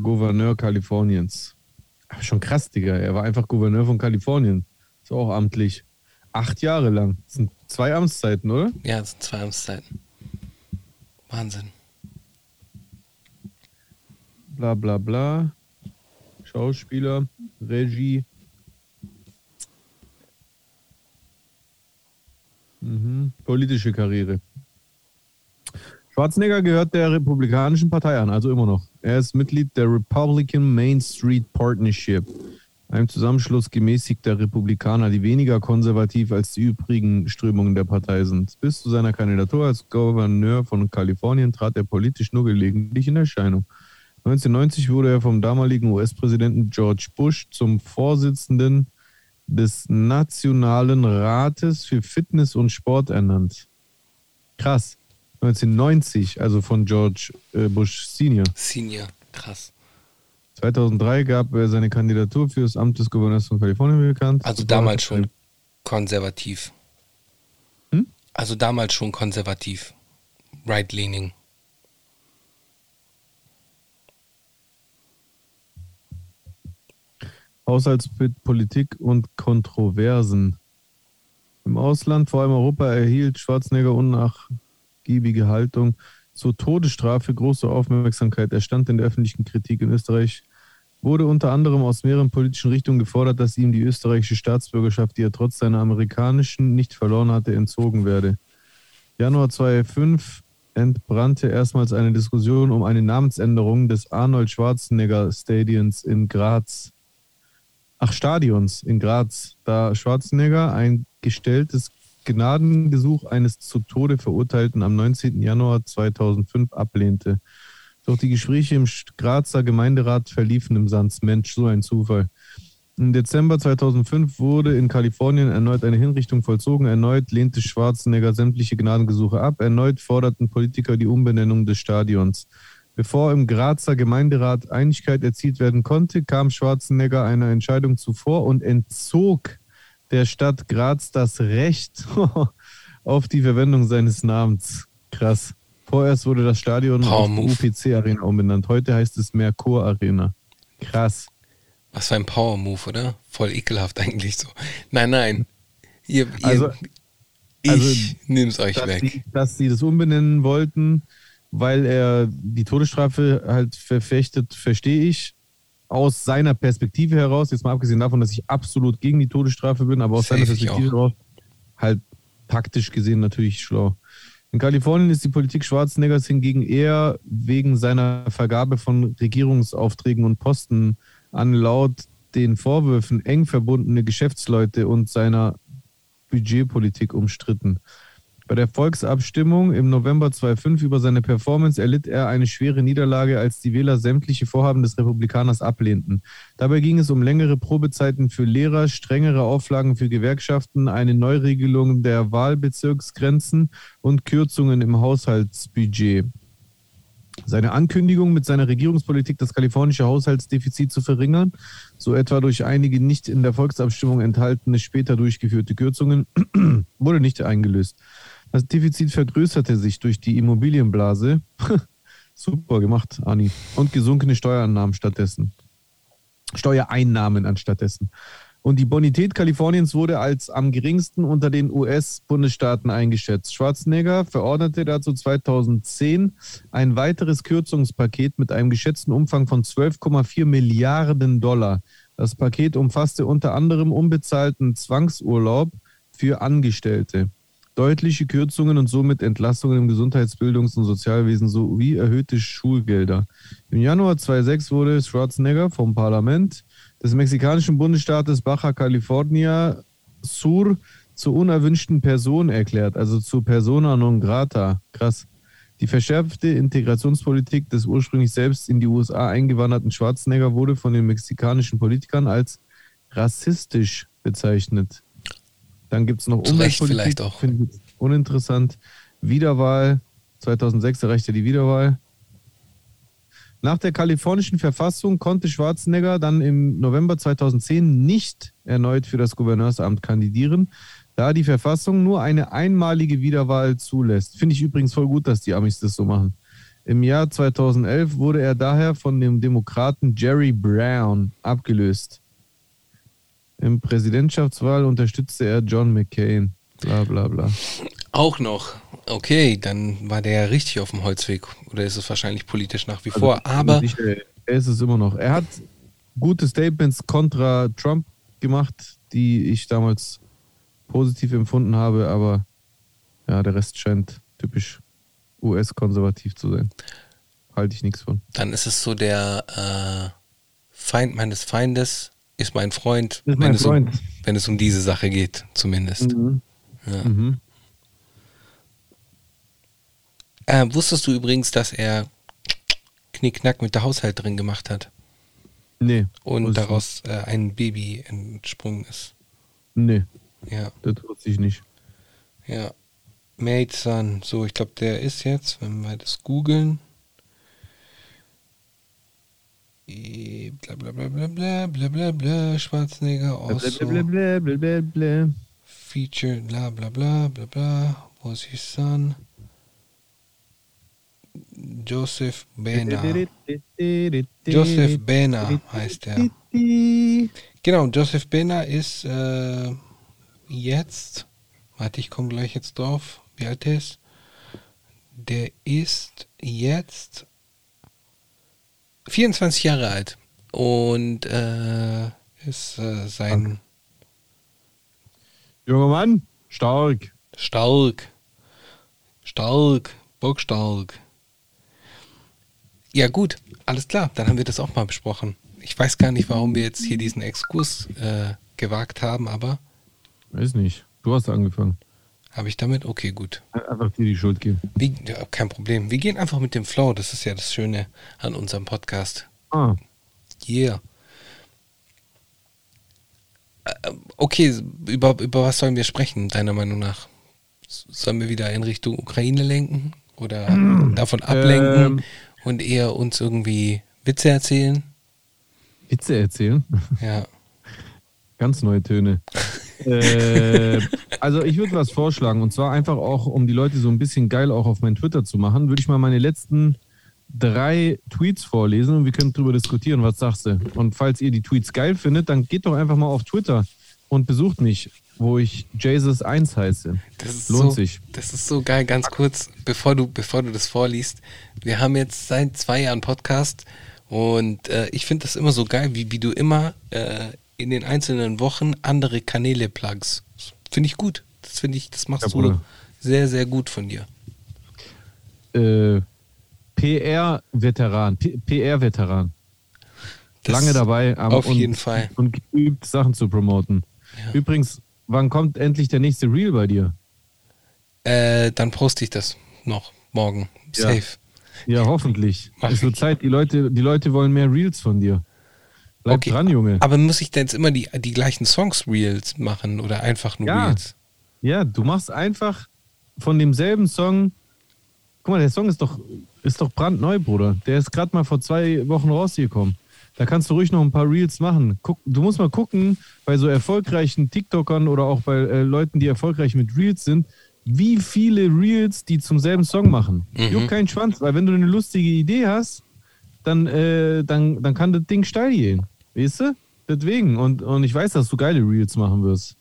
Gouverneur Kaliforniens. Schon krass, Digga. Er war einfach Gouverneur von Kalifornien. Ist auch amtlich. Acht Jahre lang. Das sind zwei Amtszeiten, oder? Ja, das sind zwei Amtszeiten. Wahnsinn. Bla bla bla. Schauspieler, Regie. Mhm. Politische Karriere. Schwarzenegger gehört der Republikanischen Partei an, also immer noch. Er ist Mitglied der Republican Main Street Partnership, einem Zusammenschluss gemäßigter Republikaner, die weniger konservativ als die übrigen Strömungen der Partei sind. Bis zu seiner Kandidatur als Gouverneur von Kalifornien trat er politisch nur gelegentlich in Erscheinung. 1990 wurde er vom damaligen US-Präsidenten George Bush zum Vorsitzenden des Nationalen Rates für Fitness und Sport ernannt. Krass. 1990, also von George äh, Bush Senior. Senior, krass. 2003 gab er seine Kandidatur für das Amt des Gouverneurs von Kalifornien bekannt. Also damals schon konservativ. Hm? Also damals schon konservativ. Right-leaning. Haushaltspolitik und Kontroversen. Im Ausland, vor allem Europa, erhielt Schwarzenegger unnachgiebige Haltung zur Todesstrafe große Aufmerksamkeit. Er stand in der öffentlichen Kritik in Österreich. Wurde unter anderem aus mehreren politischen Richtungen gefordert, dass ihm die österreichische Staatsbürgerschaft, die er trotz seiner amerikanischen nicht verloren hatte, entzogen werde. Januar 2005 entbrannte erstmals eine Diskussion um eine Namensänderung des Arnold Schwarzenegger Stadions in Graz ach, Stadions in Graz, da Schwarzenegger ein gestelltes Gnadengesuch eines zu Tode Verurteilten am 19. Januar 2005 ablehnte. Doch die Gespräche im Grazer Gemeinderat verliefen im Sand. Mensch, so ein Zufall. Im Dezember 2005 wurde in Kalifornien erneut eine Hinrichtung vollzogen. Erneut lehnte Schwarzenegger sämtliche Gnadengesuche ab. Erneut forderten Politiker die Umbenennung des Stadions. Bevor im Grazer Gemeinderat Einigkeit erzielt werden konnte, kam Schwarzenegger einer Entscheidung zuvor und entzog der Stadt Graz das Recht auf die Verwendung seines Namens. Krass. Vorerst wurde das Stadion Power auf UPC Arena umbenannt. Heute heißt es Merkur Arena. Krass. Was für ein Power Move, oder? Voll ekelhaft eigentlich so. Nein, nein. Ihr, ihr, Also- ich also, nehm's euch dass weg. Sie, dass sie das umbenennen wollten, weil er die Todesstrafe halt verfechtet, verstehe ich. Aus seiner Perspektive heraus, jetzt mal abgesehen davon, dass ich absolut gegen die Todesstrafe bin, aber aus Safe, seiner Perspektive heraus halt taktisch gesehen natürlich schlau. In Kalifornien ist die Politik Schwarzeneggers hingegen eher wegen seiner Vergabe von Regierungsaufträgen und Posten an laut den Vorwürfen eng verbundene Geschäftsleute und seiner Budgetpolitik umstritten. Bei der Volksabstimmung im November 2005 über seine Performance erlitt er eine schwere Niederlage, als die Wähler sämtliche Vorhaben des Republikaners ablehnten. Dabei ging es um längere Probezeiten für Lehrer, strengere Auflagen für Gewerkschaften, eine Neuregelung der Wahlbezirksgrenzen und Kürzungen im Haushaltsbudget. Seine Ankündigung mit seiner Regierungspolitik, das kalifornische Haushaltsdefizit zu verringern, so etwa durch einige nicht in der Volksabstimmung enthaltene später durchgeführte Kürzungen, wurde nicht eingelöst. Das Defizit vergrößerte sich durch die Immobilienblase. Super gemacht, Ani. Und gesunkene Steuerannahmen stattdessen. Steuereinnahmen anstattdessen. Und die Bonität Kaliforniens wurde als am geringsten unter den US-Bundesstaaten eingeschätzt. Schwarzenegger verordnete dazu 2010 ein weiteres Kürzungspaket mit einem geschätzten Umfang von 12,4 Milliarden Dollar. Das Paket umfasste unter anderem unbezahlten Zwangsurlaub für Angestellte, deutliche Kürzungen und somit Entlassungen im Gesundheits-, Bildungs- und Sozialwesen sowie erhöhte Schulgelder. Im Januar 2006 wurde Schwarzenegger vom Parlament des mexikanischen Bundesstaates Baja California Sur zur unerwünschten Person erklärt, also zur Persona non grata. Krass. Die verschärfte Integrationspolitik des ursprünglich selbst in die USA eingewanderten Schwarzenegger wurde von den mexikanischen Politikern als rassistisch bezeichnet. Dann gibt es noch Zu Recht Umweltpolitik, vielleicht auch. finde ich uninteressant. Wiederwahl 2006 erreichte er die Wiederwahl. Nach der kalifornischen Verfassung konnte Schwarzenegger dann im November 2010 nicht erneut für das Gouverneursamt kandidieren, da die Verfassung nur eine einmalige Wiederwahl zulässt. Finde ich übrigens voll gut, dass die Amis das so machen. Im Jahr 2011 wurde er daher von dem Demokraten Jerry Brown abgelöst. Im Präsidentschaftswahl unterstützte er John McCain. Bla bla bla. Auch noch. Okay, dann war der ja richtig auf dem Holzweg. Oder ist es wahrscheinlich politisch nach wie vor. Also, Aber sicher, er ist es immer noch. Er hat gute Statements kontra Trump gemacht, die ich damals positiv empfunden habe, aber ja, der Rest scheint typisch US-konservativ zu sein. Halte ich nichts von. dann ist es so der äh, Feind meines Feindes ist mein Freund, Ist wenn, mein es Freund. Um, wenn es um diese Sache geht, zumindest. Ja. Mhm. Äh, wusstest du übrigens, dass er Knickknack mit der Haushälterin gemacht hat Nee. und daraus äh, ein Baby entsprungen ist? Nee, Ja, das wusste ich nicht. ja. Made Son. So, ich glaube, der ist jetzt, wenn wir das googeln. Bla bla bla bla bla bla bla bla Schwarzenegger also Blablabla. Feature bla bla bla bla bla was his son Joseph Bena Joseph Bena heißt er Genau, Joseph Bena ist äh, jetzt, warte, ich komme gleich jetzt drauf, wie alt er ist. Der ist jetzt 24 Jahre alt und äh, ist äh, sein Junger Mann, stark. stark, stark, bockstark. Ja gut, alles klar, dann haben wir das auch mal besprochen. Ich weiß gar nicht, warum wir jetzt hier diesen Exkurs äh, gewagt haben, aber Weiß nicht. Du hast angefangen. Habe ich damit? Okay, gut. Einfach dir die Schuld geben. Wie, ja, kein Problem. Wir gehen einfach mit dem Flow. Das ist ja das Schöne an unserem Podcast. Ah, Yeah. Äh, Okay, über, über was sollen wir sprechen, deiner Meinung nach? Sollen wir wieder in Richtung Ukraine lenken? Oder davon ablenken Ähm. und eher uns irgendwie Witze erzählen? Witze erzählen. Ja. Ganz neue Töne. äh, also ich würde was vorschlagen und zwar einfach auch, um die Leute so ein bisschen geil auch auf mein Twitter zu machen, würde ich mal meine letzten drei Tweets vorlesen und wir können drüber diskutieren. Was sagst du? Und falls ihr die Tweets geil findet, dann geht doch einfach mal auf Twitter und besucht mich, wo ich Jesus1 heiße. Das ist Lohnt so, sich. Das ist so geil, ganz kurz, bevor du, bevor du das vorliest. Wir haben jetzt seit zwei Jahren Podcast und äh, ich finde das immer so geil, wie, wie du immer äh, in den einzelnen Wochen andere Kanäle plugst. Finde ich gut. Das finde ich, das machst Ja, du Bruder. sehr, sehr gut von dir. Äh, PR-Veteran. PR-Veteran. Lange dabei. aber- auf und, jeden Fall. Und geübt, Sachen zu promoten. Ja. Übrigens, wann kommt endlich der nächste Reel bei dir? Äh, dann poste ich das noch morgen. Ja. Safe. Ja, hoffentlich. Mach es wird. Zeit, die Leute, die Leute wollen mehr Reels von dir. Bleib Okay, dran, Junge. Aber muss ich denn jetzt immer die, die gleichen Songs Reels machen oder einfach nur Ja. Reels? Ja, du machst einfach von demselben Song. Guck mal, der Song ist doch, ist doch brandneu, Bruder. Der ist gerade mal vor zwei Wochen rausgekommen. Da kannst du ruhig noch ein paar Reels machen. Guck, du musst mal gucken, bei so erfolgreichen TikTokern oder auch bei äh, Leuten, die erfolgreich mit Reels sind, wie viele Reels die zum selben Song machen. Mhm. Juck keinen Schwanz, weil wenn du eine lustige Idee hast, dann, äh, dann, dann kann das Ding steil gehen. Weißt du? Deswegen. Und, und ich weiß, dass du geile Reels machen wirst.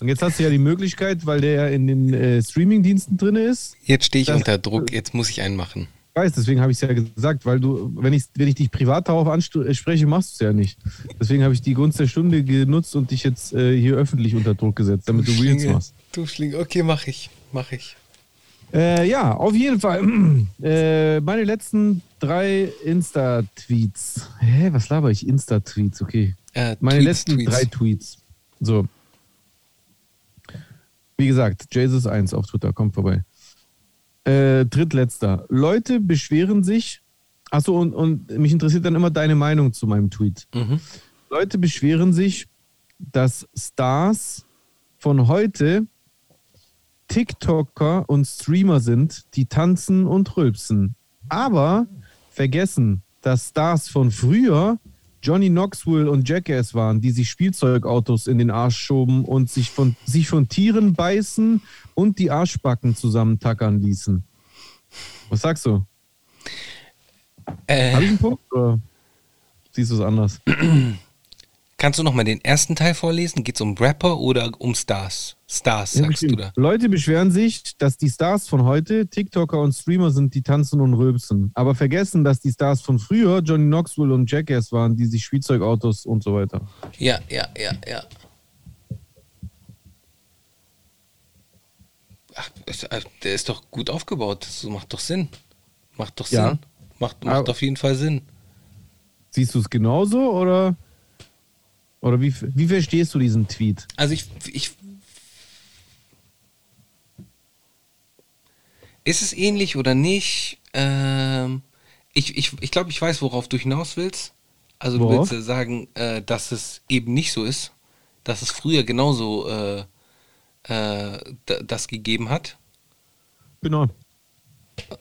Und jetzt hast du ja die Möglichkeit, weil der ja in den äh, Streaming-Diensten drin ist. Jetzt stehe ich Das- unter Druck, jetzt muss ich einen machen. Ich weiß, deswegen habe ich es ja gesagt, weil du, wenn ich, wenn ich dich privat darauf anspreche, machst du es ja nicht. Deswegen habe ich die Gunst der Stunde genutzt und dich jetzt äh, hier öffentlich unter Druck gesetzt, damit du Reels Schlinge, machst. Du Schlinge, okay, mach ich, mach ich. Äh, ja, auf jeden Fall. Äh, meine letzten drei Insta-Tweets. Hä, was laber ich? Insta-Tweets, okay. Äh, Meine Tweets, letzten Tweets. drei Tweets. So. Wie gesagt, Jesus1 auf Twitter, kommt vorbei. Äh, drittletzter. Leute beschweren sich. Achso, und, und mich interessiert dann immer deine Meinung zu meinem Tweet. Mhm. Leute beschweren sich, dass Stars von heute TikToker und Streamer sind, die tanzen und rülpsen. Aber vergessen, dass Stars von früher Johnny Knoxville und Jackass waren, die sich Spielzeugautos in den Arsch schoben und sich von, sich von Tieren beißen und die Arschbacken zusammentackern ließen. Was sagst du? Äh, Habe ich einen Punkt oder siehst du es anders? kannst du noch mal den ersten Teil vorlesen? Geht es um Rapper oder um Stars? Stars, sagst du da. Leute beschweren sich, dass die Stars von heute TikToker und Streamer sind, die tanzen und rülpsen. Aber vergessen, dass die Stars von früher Johnny Knoxville und Jackass waren, die sich Spielzeugautos und so weiter. Ja, ja, ja, ja. Ach, äh, der ist doch gut aufgebaut. Das macht doch Sinn. Macht doch Ja. Sinn. Macht, macht Aber- auf jeden Fall Sinn. Siehst du es genauso oder, oder wie, wie verstehst du diesen Tweet? Also ich, ich. Ist es ähnlich oder nicht? Ähm, ich ich, ich glaube, ich weiß, worauf du hinaus willst. Also du Worauf? willst sagen, äh, dass es eben nicht so ist, dass es früher genauso äh, äh, das gegeben hat. Genau.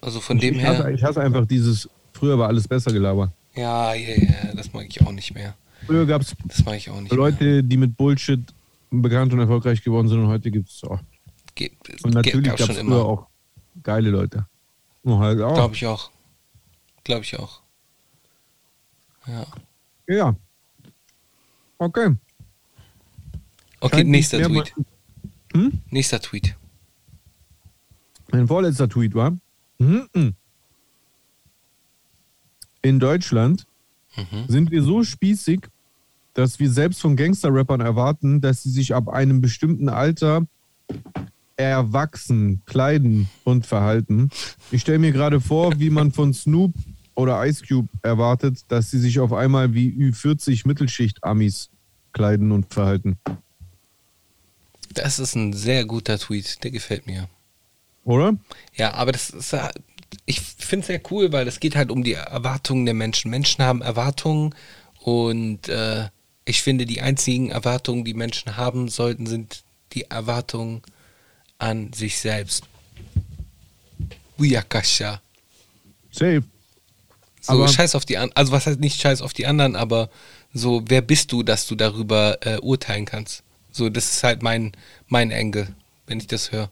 Also von dem ich, hasse, her. ich hasse einfach dieses, früher war alles besser gelabert. Ja, ja, ja, das mag ich auch nicht mehr. Früher gab es nicht mehr. Leute, die mit Bullshit bekannt und erfolgreich geworden sind und heute gibt es auch. Ge Und natürlich gab es früher auch geile Leute. Halt. Glaube ich auch. Glaube ich auch. Ja. Ja. Okay. Okay, Scheint nächster Tweet. Hm? Nächster Tweet. Mein vorletzter Tweet war, mhm. in Deutschland Mhm. sind wir so spießig, dass wir selbst von Gangster-Rappern erwarten, dass sie sich ab einem bestimmten Alter erwachsen kleiden und verhalten. Ich stelle mir gerade vor, wie man von Snoop oder Ice Cube erwartet, dass sie sich auf einmal wie Ü40 Mittelschicht-Amis kleiden und verhalten. Das ist ein sehr guter Tweet, der gefällt mir. Oder? Ja, aber das ist, ich finde es sehr cool, weil es geht halt um die Erwartungen der Menschen. Menschen haben Erwartungen und äh, ich finde, die einzigen Erwartungen, die Menschen haben sollten, sind die Erwartungen an sich selbst. Uyakasha. Safe. So, Aber- scheiß auf die anderen, also was heißt nicht scheiß auf die anderen, aber so, wer bist du, dass du darüber äh, urteilen kannst? So, das ist halt mein, mein Engel, wenn ich das höre.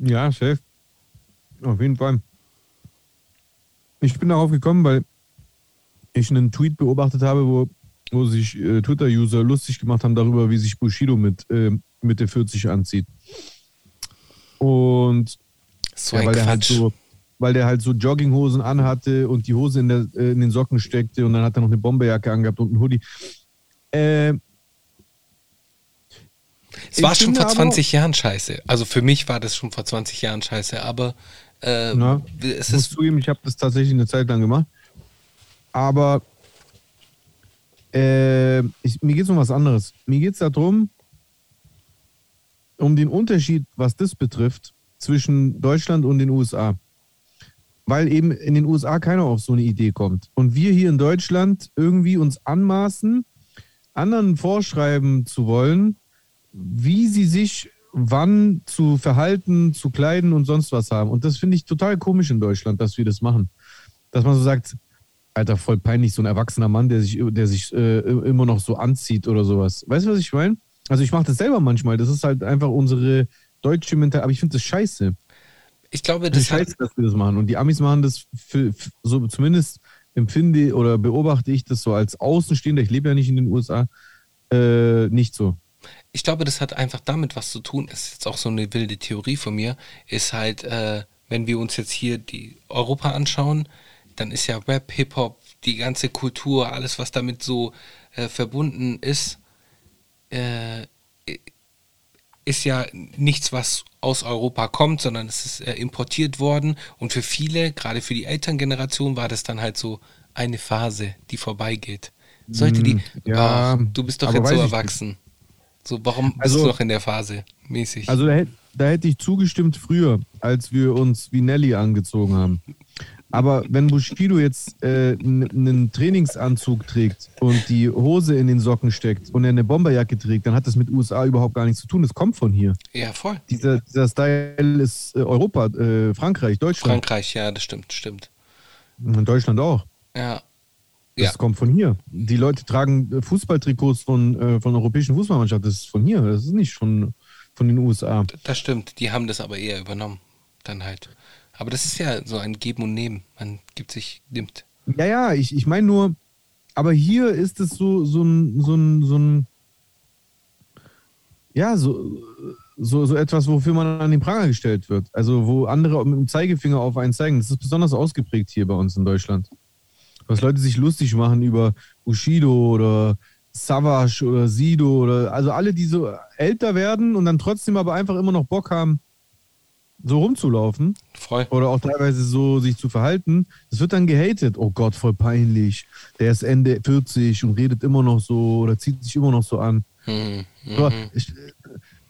Ja, safe. Auf jeden Fall. Ich bin darauf gekommen, weil ich einen Tweet beobachtet habe, wo, wo sich äh, Twitter-User lustig gemacht haben darüber, wie sich Bushido mit äh, Mitte 40 anzieht. Und So ja, weil der halt so, weil der halt so Jogginghosen anhatte und die Hose in, der, äh, in den Socken steckte und dann hat er noch eine Bomberjacke angehabt und einen Hoodie. Äh, es war schon vor aber- 20 Jahren scheiße. Also für mich war das schon vor 20 Jahren scheiße, aber äh, Na, es ist zugeben, ich habe das tatsächlich eine Zeit lang gemacht. Aber äh, ich, mir geht es um was anderes. Mir geht es darum, um den Unterschied, was das betrifft, zwischen Deutschland und den USA. Weil eben in den USA keiner auf so eine Idee kommt. Und wir hier in Deutschland irgendwie uns anmaßen, anderen vorschreiben zu wollen, wie sie sich wann zu verhalten, zu kleiden und sonst was haben. Und das finde ich total komisch in Deutschland, dass wir das machen. Dass man so sagt, Alter, voll peinlich, so ein erwachsener Mann, der sich, der sich äh, immer noch so anzieht oder sowas. Weißt du, was ich meine? Also ich mache das selber manchmal. Das ist halt einfach unsere deutsche Mentalität. Aber ich finde das scheiße. ich glaube, Das das ist scheiße, dass wir das machen. Und die Amis machen das für, für so zumindest empfinde oder beobachte ich das so als Außenstehender. Ich lebe ja nicht in den USA. Äh, nicht so. ich glaube, das hat einfach damit was zu tun. Ist jetzt auch so eine wilde Theorie von mir. Ist halt, äh, wenn wir uns jetzt hier die Europa anschauen, dann ist ja Rap, Hip Hop, die ganze Kultur, alles was damit so äh, verbunden ist, äh, ist ja nichts, was aus Europa kommt, sondern es ist äh, importiert worden. Und für viele, gerade für die Elterngeneration, war das dann halt so eine Phase, die vorbeigeht. Sollte die, Mm, ja, ach, du bist doch jetzt so erwachsen. So, warum bist Also- du noch in der Phase? Mäßig. Also da, da hätte ich zugestimmt früher, als wir uns wie Nelly angezogen haben. Aber wenn Bushido jetzt äh, einen Trainingsanzug trägt und die Hose in den Socken steckt und er eine Bomberjacke trägt, dann hat das mit USA überhaupt gar nichts zu tun. Das kommt von hier. Ja, voll. Dieser, dieser Style ist äh, Europa, äh, Frankreich, Deutschland. Frankreich, ja, das stimmt, stimmt. Und Deutschland auch. Ja. Das Ja. kommt von hier. Die Leute tragen äh, Fußballtrikots von, äh, von europäischen Fußballmannschaften. Das ist von hier. Das ist nicht von, von den USA. Das stimmt, die haben das aber eher übernommen. Dann halt. Aber das ist ja so ein Geben und Nehmen. Man gibt sich, nimmt. Ja, ja, ich, ich meine nur, aber hier ist es so, so ein, so ein, so ein, ja, so, so, so etwas, wofür man an den Pranger gestellt wird. Also, wo andere mit dem Zeigefinger auf einen zeigen. Das ist besonders ausgeprägt hier bei uns in Deutschland. Was Leute sich lustig machen über Bushido oder Savage oder Sido oder, also alle, die so älter werden und dann trotzdem aber einfach immer noch Bock haben, so rumzulaufen Voll. oder auch teilweise so sich zu verhalten, das wird dann gehatet. Oh Gott, voll peinlich. Der ist Ende 40 und redet immer noch so oder zieht sich immer noch so an. Mhm. Aber Mhm. ich,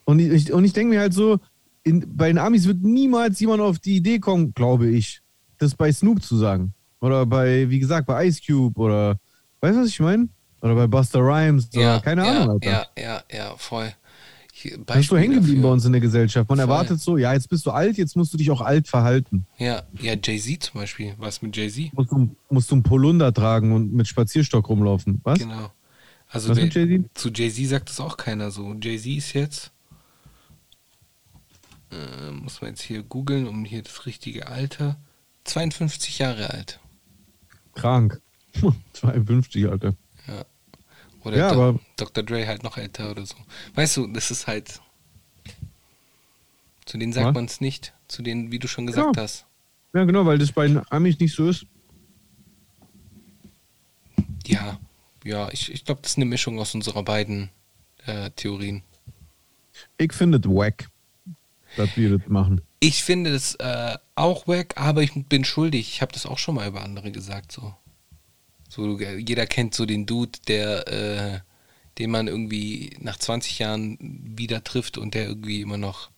und ich, und ich denke mir halt so, in, bei den Amis wird niemals jemand auf die Idee kommen, glaube ich, das bei Snoop zu sagen. Oder bei, wie gesagt, bei Ice Cube oder, weißt du, was ich meine? Oder bei Buster Rhymes oder Ja, keine ja, Ahnung, Alter. Ja, ja, ja, voll. Hier, Das ist so Beispiele hängen geblieben bei uns in der Gesellschaft. Man Voll. erwartet so, ja, jetzt bist du alt, jetzt musst du dich auch alt verhalten. Ja, ja, Jay-Z zum Beispiel. Was mit Jay-Z? Musst du, musst du einen Polunder tragen und mit Spazierstock rumlaufen. Was? Genau. Also Was wer- mit Jay-Z? zu Jay-Z sagt das auch keiner so. Jay-Z ist jetzt, äh, muss man jetzt hier googeln, um hier das richtige Alter, 52 Jahre alt. Krank. 52, Alter. Oder Ja, Do- Dr. Dre halt noch älter oder so. Weißt du, das ist halt. Zu denen sagt man es nicht. Zu denen, wie du schon gesagt Ja. hast. Ja, genau, weil das bei den Amis nicht so ist. Ja, ja, ich, ich glaube, das ist eine Mischung aus unserer beiden äh, Theorien. Ich finde es wack, dass wir das machen. Ich finde das äh, auch wack, aber ich bin schuldig. Ich habe das auch schon mal über andere gesagt. So, so jeder kennt so den Dude, der, äh, den man irgendwie nach 20 Jahren wieder trifft und der irgendwie immer noch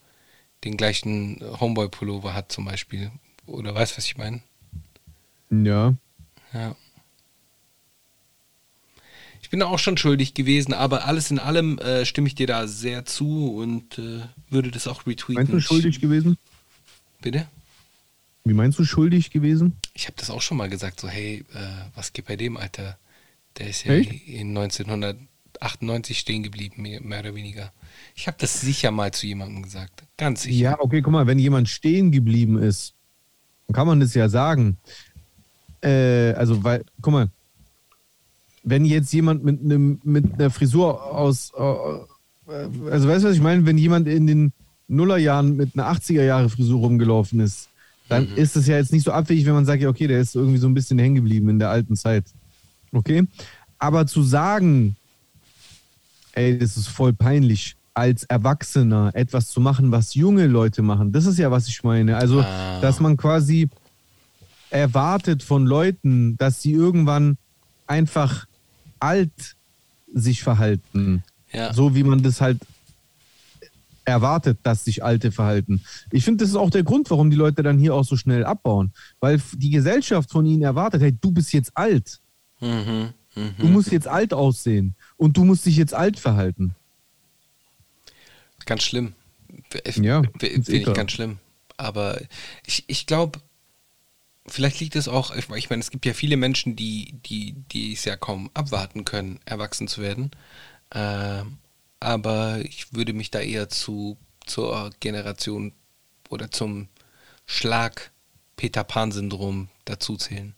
den gleichen Homeboy-Pullover hat zum Beispiel. Oder weißt du, was ich meine? Ja. Ja. Ich bin auch schon schuldig gewesen, aber alles in allem äh, stimme ich dir da sehr zu und äh, würde das auch retweeten. Meinst du schuldig gewesen? Bitte? Wie meinst du schuldig gewesen? Ich habe das auch schon mal gesagt, so hey, äh, was geht bei dem, Alter? Der ist ja Echt? in 1998 stehen geblieben, mehr, mehr oder weniger. Ich habe das sicher mal zu jemandem gesagt, ganz sicher. Ja, okay, guck mal, wenn jemand stehen geblieben ist, dann kann man das ja sagen. Äh, also, weil, guck mal, wenn jetzt jemand mit einem mit einer Frisur aus, äh, also weißt du, was ich meine? Wenn jemand in den Nullerjahren mit einer 80er-Jahre-Frisur rumgelaufen ist, dann Mhm. ist es ja jetzt nicht so abwegig, wenn man sagt, ja, okay, der ist irgendwie so ein bisschen hängen geblieben in der alten Zeit. Okay? Aber zu sagen, ey, das ist voll peinlich, als Erwachsener etwas zu machen, was junge Leute machen. Das ist ja, was ich meine. Also, Ah. dass man quasi erwartet von Leuten, dass sie irgendwann einfach alt sich verhalten. Ja. So wie man das halt erwartet, dass sich Alte verhalten. Ich finde, das ist auch der Grund, warum die Leute dann hier auch so schnell abbauen. Weil die Gesellschaft von ihnen erwartet, hey, du bist jetzt alt. Mhm, mhm. Du musst jetzt alt aussehen. Und du musst dich jetzt alt verhalten. Ganz schlimm. Ja, F- find's Finde ich ganz schlimm. Aber ich, ich glaube, vielleicht liegt es auch, ich ich meine, es gibt ja viele Menschen, die, die, die es ja kaum abwarten können, erwachsen zu werden. Ähm, aber ich würde mich da eher zu, zur Generation oder zum Schlag Peter Pan-Syndrom dazu zählen.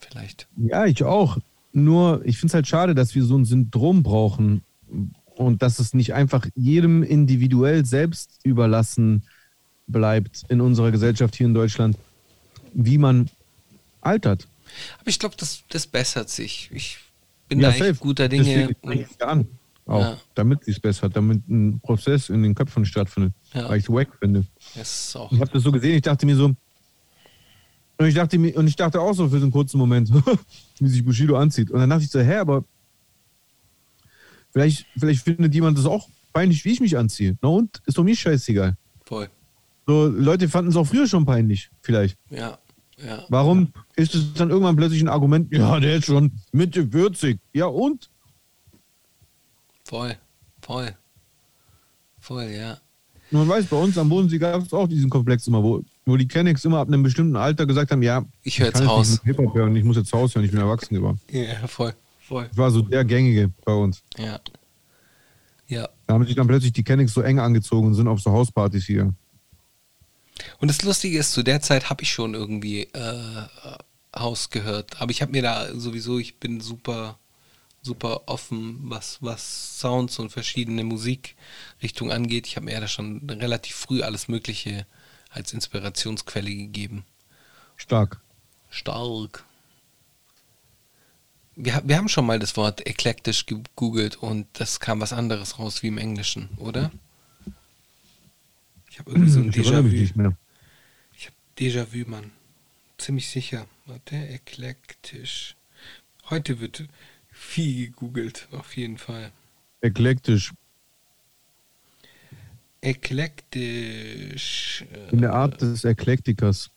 Vielleicht. Ja, ich auch. Nur, ich finde es halt schade, dass wir so ein Syndrom brauchen und dass es nicht einfach jedem individuell selbst überlassen bleibt in unserer Gesellschaft hier in Deutschland, wie man altert. Aber ich glaube, das, das bessert sich. Ich bin Ja, da echt safe. guter Dinge. Und- ja. Auch, Ja. damit es bessert, damit ein Prozess in den Köpfen stattfindet. Ja. Weil ich es wack finde. Es ist auch Ich habe das so gesehen, ich dachte mir so, und ich dachte mir, und ich dachte auch so für so einen kurzen Moment, wie sich Bushido anzieht. Und dann dachte ich so, hä, aber vielleicht, vielleicht findet jemand das auch peinlich, wie ich mich anziehe. Na und? Ist doch mir scheißegal. voll. So, Leute fanden es auch früher schon peinlich, vielleicht. Ja. Ja. Warum ist es dann irgendwann plötzlich ein Argument, ja, der ist schon Mitte 40. Ja und? Voll, voll. Voll, ja. Man weiß, bei uns am Bodensee gab es auch diesen Komplex immer, wo, wo die Kennex immer ab einem bestimmten Alter gesagt haben, ja, Ich höre jetzt mit Hip-Hop hören, ich muss jetzt Haus hören, ich bin erwachsen geworden. Ja, voll, voll. Das war so der gängige bei uns. Ja. Ja. Da haben sich dann plötzlich die Kennex so eng angezogen und sind auf so Hauspartys hier. Und das Lustige ist, zu der Zeit habe ich schon irgendwie äh, Haus gehört. Aber ich habe mir da sowieso, ich bin super, super offen, was, was Sounds und verschiedene Musikrichtungen angeht. Ich habe mir da schon relativ früh alles Mögliche als Inspirationsquelle gegeben. Stark. Stark. Wir, wir haben schon mal das Wort eklektisch gegoogelt und das kam was anderes raus wie im Englischen, oder? Ich habe irgendwie so ein Déjà-vu. Ich habe Déjà-vu, Mann. Ziemlich sicher. Warte, eklektisch. Heute wird viel gegoogelt, auf jeden Fall. Eklektisch. Eklektisch. Äh, In der Art des Eklektikers.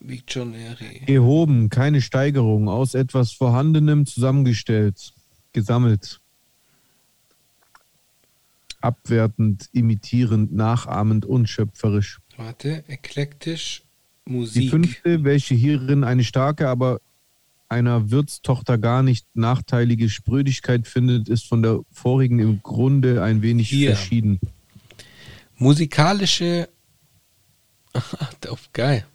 Victionary. Gehoben, keine Steigerung, aus etwas Vorhandenem zusammengestellt, gesammelt. Abwertend, imitierend, nachahmend, unschöpferisch. Warte, eklektisch. Die Musik. fünfte, welche hierin eine starke, aber einer Wirtstochter gar nicht nachteilige Sprödigkeit findet, ist von der vorigen im Grunde ein wenig Hier. verschieden. Musikalische. Auf geil.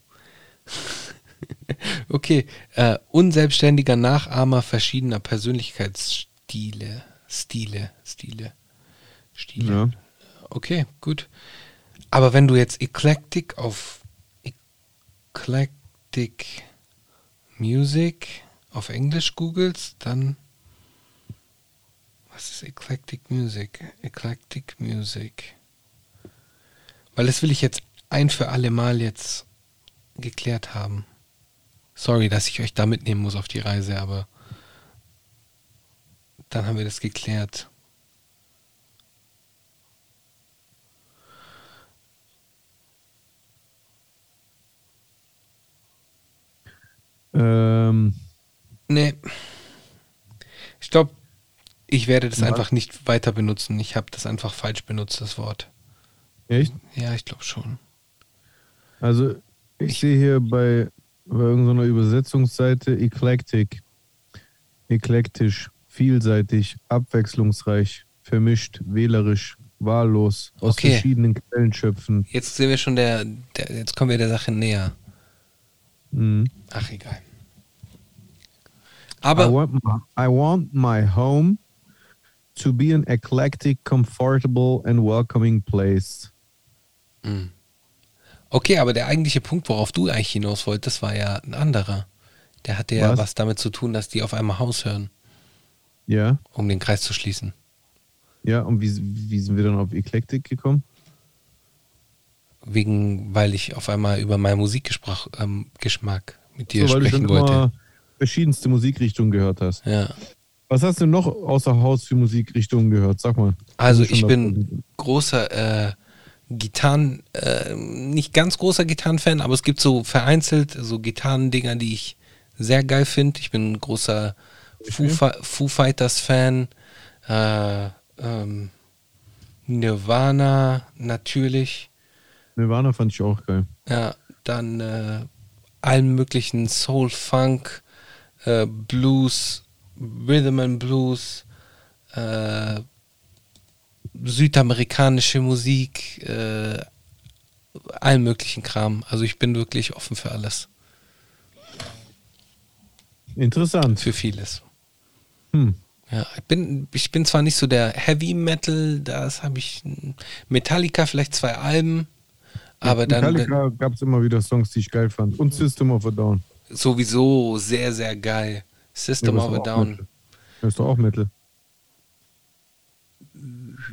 okay. Äh, unselbstständiger Nachahmer verschiedener Persönlichkeitsstile. Stile. Stile. Stile. Ja. Okay, gut. Aber wenn du jetzt Eclectic auf Eclectic Music auf Englisch googelst, dann. Was ist Eclectic Music? Eclectic Music. Weil das will ich jetzt ein für alle Mal jetzt geklärt haben. Sorry, dass ich euch da mitnehmen muss auf die Reise, aber dann haben wir das geklärt. Ähm, Nee. Ich glaube, ich werde das einfach nicht weiter benutzen. Ich habe das einfach falsch benutzt, das Wort. echt? Ja, ich glaube schon. Also, ich sehe hier bei, bei irgendeiner Übersetzungsseite Eclectic. Eklektisch, vielseitig, abwechslungsreich, vermischt, wählerisch, wahllos, aus Okay. verschiedenen Quellen schöpfen. Jetzt sind wir schon der, der jetzt kommen wir der Sache näher. Mhm. Ach, egal. I, Aber want my, I want my home to be an eclectic, comfortable and welcoming place. okay, aber der eigentliche Punkt, worauf du eigentlich hinaus wolltest, war ja ein anderer. Der hatte ja Was? was damit zu tun, dass die auf einmal Haus hören, Ja, um den Kreis zu schließen. ja, und wie, wie sind wir dann auf Eclectic gekommen? Wegen, weil ich auf einmal über meinen Musikgeschmack ähm, mit dir So, weil du sprechen schon wollte. immer verschiedenste Musikrichtungen gehört hast. Ja. Was hast du noch außer Haus für Musikrichtungen gehört? Sag mal. Also ich bin sind. großer äh, Gitarren, äh, nicht ganz großer Gitarrenfan, aber es gibt so vereinzelt so Gitarrendinger, die ich sehr geil finde. Ich bin ein großer Foo, Foo Fighters Fan, äh, ähm, Nirvana natürlich, Nirvana fand ich auch geil. ja, dann äh, allen möglichen Soul, Funk, äh, Blues, Rhythm and Blues, äh, südamerikanische Musik, äh, allen möglichen Kram. Also ich bin wirklich offen für alles, Interessant. für vieles. Hm. Ja, ich bin, ich bin zwar nicht so der Heavy Metal, das habe ich Metallica, vielleicht zwei Alben, aber dann Metallica gab es immer wieder Songs, die ich geil fand. Und System of a Down. sowieso sehr, sehr geil. System Ja, of a Down. Metal. Das ist doch auch Metal.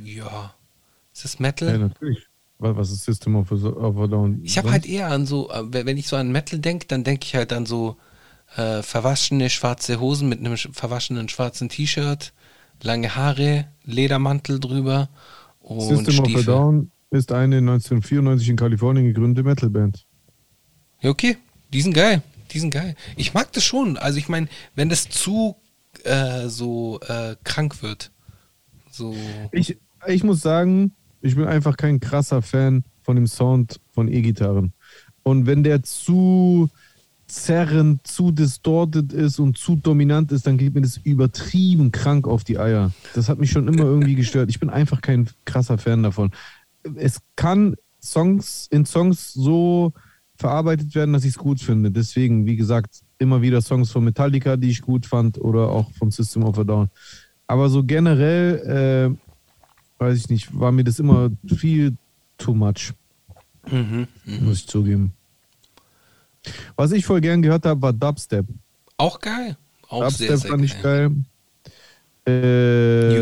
Ja. Ist das Ja, Metal? natürlich. Was was ist System of a, of a Down? Ich habe halt eher an so, äh, wenn ich so an Metal denke, dann denke ich halt an so äh, verwaschene schwarze Hosen mit einem sch- verwaschenen schwarzen T-Shirt, lange Haare, Ledermantel drüber und System of a Stiefel. Down ist eine 1994 in Kalifornien gegründete Metalband. Ja, okay. Die sind geil. Die sind geil. Ich mag das schon. Also ich meine, wenn das zu äh, so äh, krank wird. So. Ich, ich muss sagen, ich bin einfach kein krasser Fan von dem Sound von E-Gitarren. Und wenn der zu zerrend, zu distorted ist und zu dominant ist, dann geht mir das übertrieben krank auf die Eier. Das hat mich schon immer irgendwie gestört. Ich bin einfach kein krasser Fan davon. Es kann Songs in Songs so verarbeitet werden, dass ich es gut finde. Deswegen, wie gesagt, immer wieder Songs von Metallica, die ich gut fand, oder auch von System of a Down. Aber so generell, äh, weiß ich nicht, war mir das immer viel too much. Mhm, muss ich zugeben. Was ich voll gern gehört habe, war Dubstep. Auch geil. Auch Dubstep sehr, sehr fand ich geil. geil.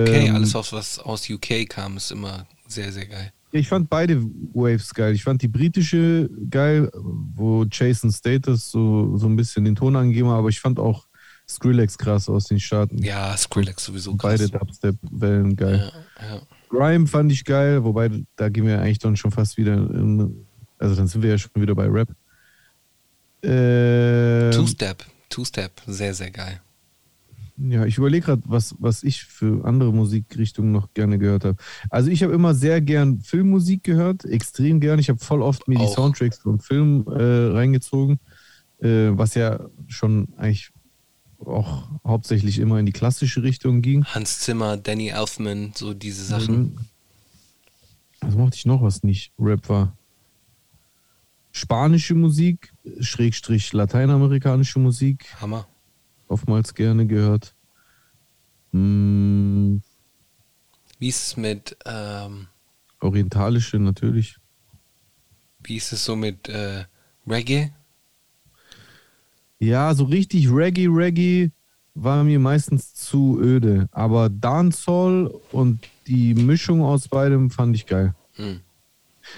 UK, Ähm, alles aus, was aus UK kam, ist immer sehr, sehr geil. Ich fand beide Waves geil. Ich fand die britische geil, wo Jason Status so, so ein bisschen den Ton angegeben hat, aber ich fand auch Skrillex krass aus den Staaten. Ja, Skrillex sowieso krass. Beide Dubstep-Wellen geil. Ja, ja. Grime fand ich geil, wobei da gehen wir eigentlich dann schon fast wieder in, also dann sind wir ja schon wieder bei Rap. Ähm, Two-Step, Two-Step, sehr, sehr geil. Ja, ich überlege gerade, was, was ich für andere Musikrichtungen noch gerne gehört habe. Also ich habe immer sehr gern Filmmusik gehört, extrem gern. Ich habe voll oft mir die Auch. Soundtracks von Filmen äh, reingezogen, äh, was ja schon eigentlich auch hauptsächlich immer in die klassische Richtung ging. Hans Zimmer, Danny Elfman, so diese Sachen. Mhm. Was mochte ich noch, was nicht Rap war? Spanische Musik, Schrägstrich lateinamerikanische Musik, Hammer. Oftmals gerne gehört. Mm, Wie ist es mit, ähm, orientalische natürlich. wie ist es so mit äh, Reggae? Ja, so richtig Reggae, Reggae war mir meistens zu öde. Aber Dancehall und die Mischung aus beidem fand ich geil. Hm.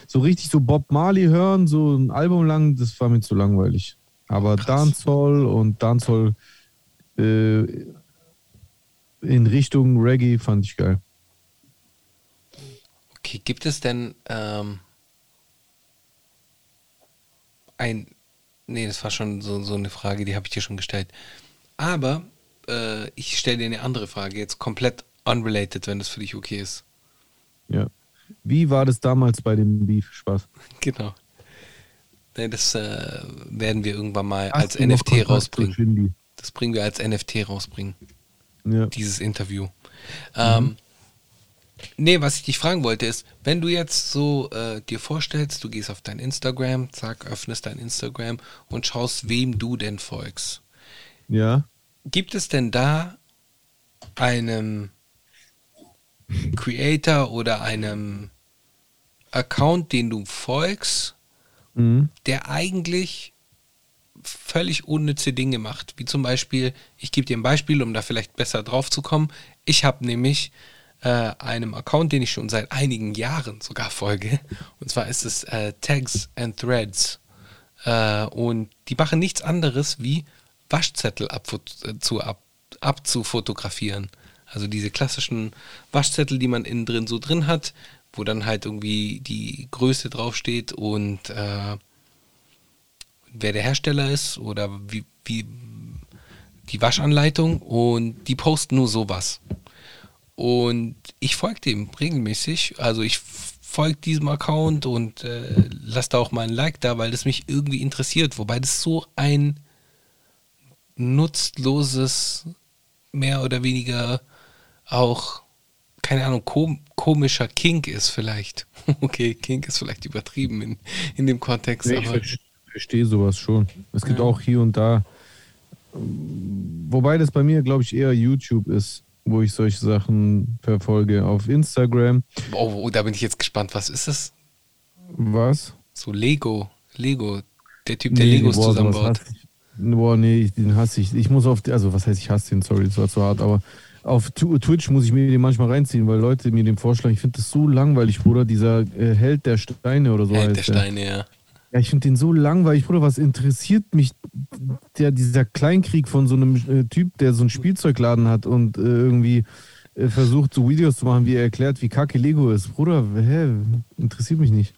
So richtig so Bob Marley hören, so ein Album lang, das war mir zu langweilig. Aber Krass. Dancehall und Dancehall äh, in Richtung Reggae fand ich geil. Okay, gibt es denn ähm, ein. Nee, das war schon so, so eine Frage, die habe ich dir schon gestellt. Aber äh, ich stelle dir eine andere Frage, jetzt komplett unrelated, wenn das für dich okay ist. Ja. Wie war das damals bei dem Beef? Spaß. Genau. Nee, das äh, werden wir irgendwann mal Hast als NFT rausbringen. Das bringen wir als NFT rausbringen, Ja. dieses Interview. Ähm, nee, was ich dich fragen wollte ist, wenn du jetzt so äh, dir vorstellst, du gehst auf dein Instagram, zack, öffnest dein Instagram und schaust, wem du denn folgst. ja. Gibt es denn da einem Creator oder einem Account, den du folgst, Mhm. der eigentlich völlig unnütze Dinge macht. Wie zum Beispiel, ich gebe dir ein Beispiel, um da vielleicht besser drauf zu kommen. Ich habe nämlich äh, einem Account, den ich schon seit einigen Jahren sogar folge. Und zwar ist es äh, Tags and Threads. Äh, und die machen nichts anderes wie Waschzettel abfot- äh, ab, abzufotografieren. Also diese klassischen Waschzettel, die man innen drin so drin hat, wo dann halt irgendwie die Größe draufsteht und äh, wer der Hersteller ist oder wie, wie die Waschanleitung und die posten nur sowas. Und ich folge dem regelmäßig. Also ich folge diesem Account und äh, lasse da auch mal ein Like da, weil das mich irgendwie interessiert. Wobei das so ein nutzloses, mehr oder weniger auch, keine Ahnung, kom komischer Kink ist vielleicht. okay, Kink ist vielleicht übertrieben in, in dem Kontext, Nee, ich aber ver- verstehe sowas schon. Es gibt Ja. auch hier und da, wobei das bei mir, glaube ich, eher YouTube ist, wo ich solche Sachen verfolge. Auf Instagram. oh, oh, da bin ich jetzt gespannt. Was ist das? Was? So Lego, Lego, der Typ, der Nee, Legos boah, zusammenbaut. ich. Boah, nee, den hasse ich. Ich muss auf, also was heißt ich hasse den, sorry, das war zu hart, aber auf Twitch muss ich mir den manchmal reinziehen, weil Leute mir den vorschlagen. Ich finde das so langweilig, Bruder, dieser äh, Held der Steine oder so Held der. Steine, ja. Ja, ich finde den so langweilig, Bruder. Was interessiert mich der, dieser Kleinkrieg von so einem äh, Typ, der so einen Spielzeugladen hat und äh, irgendwie äh, versucht, so Videos zu machen, wie er erklärt, wie kacke Lego ist. Bruder, hä? Interessiert mich nicht.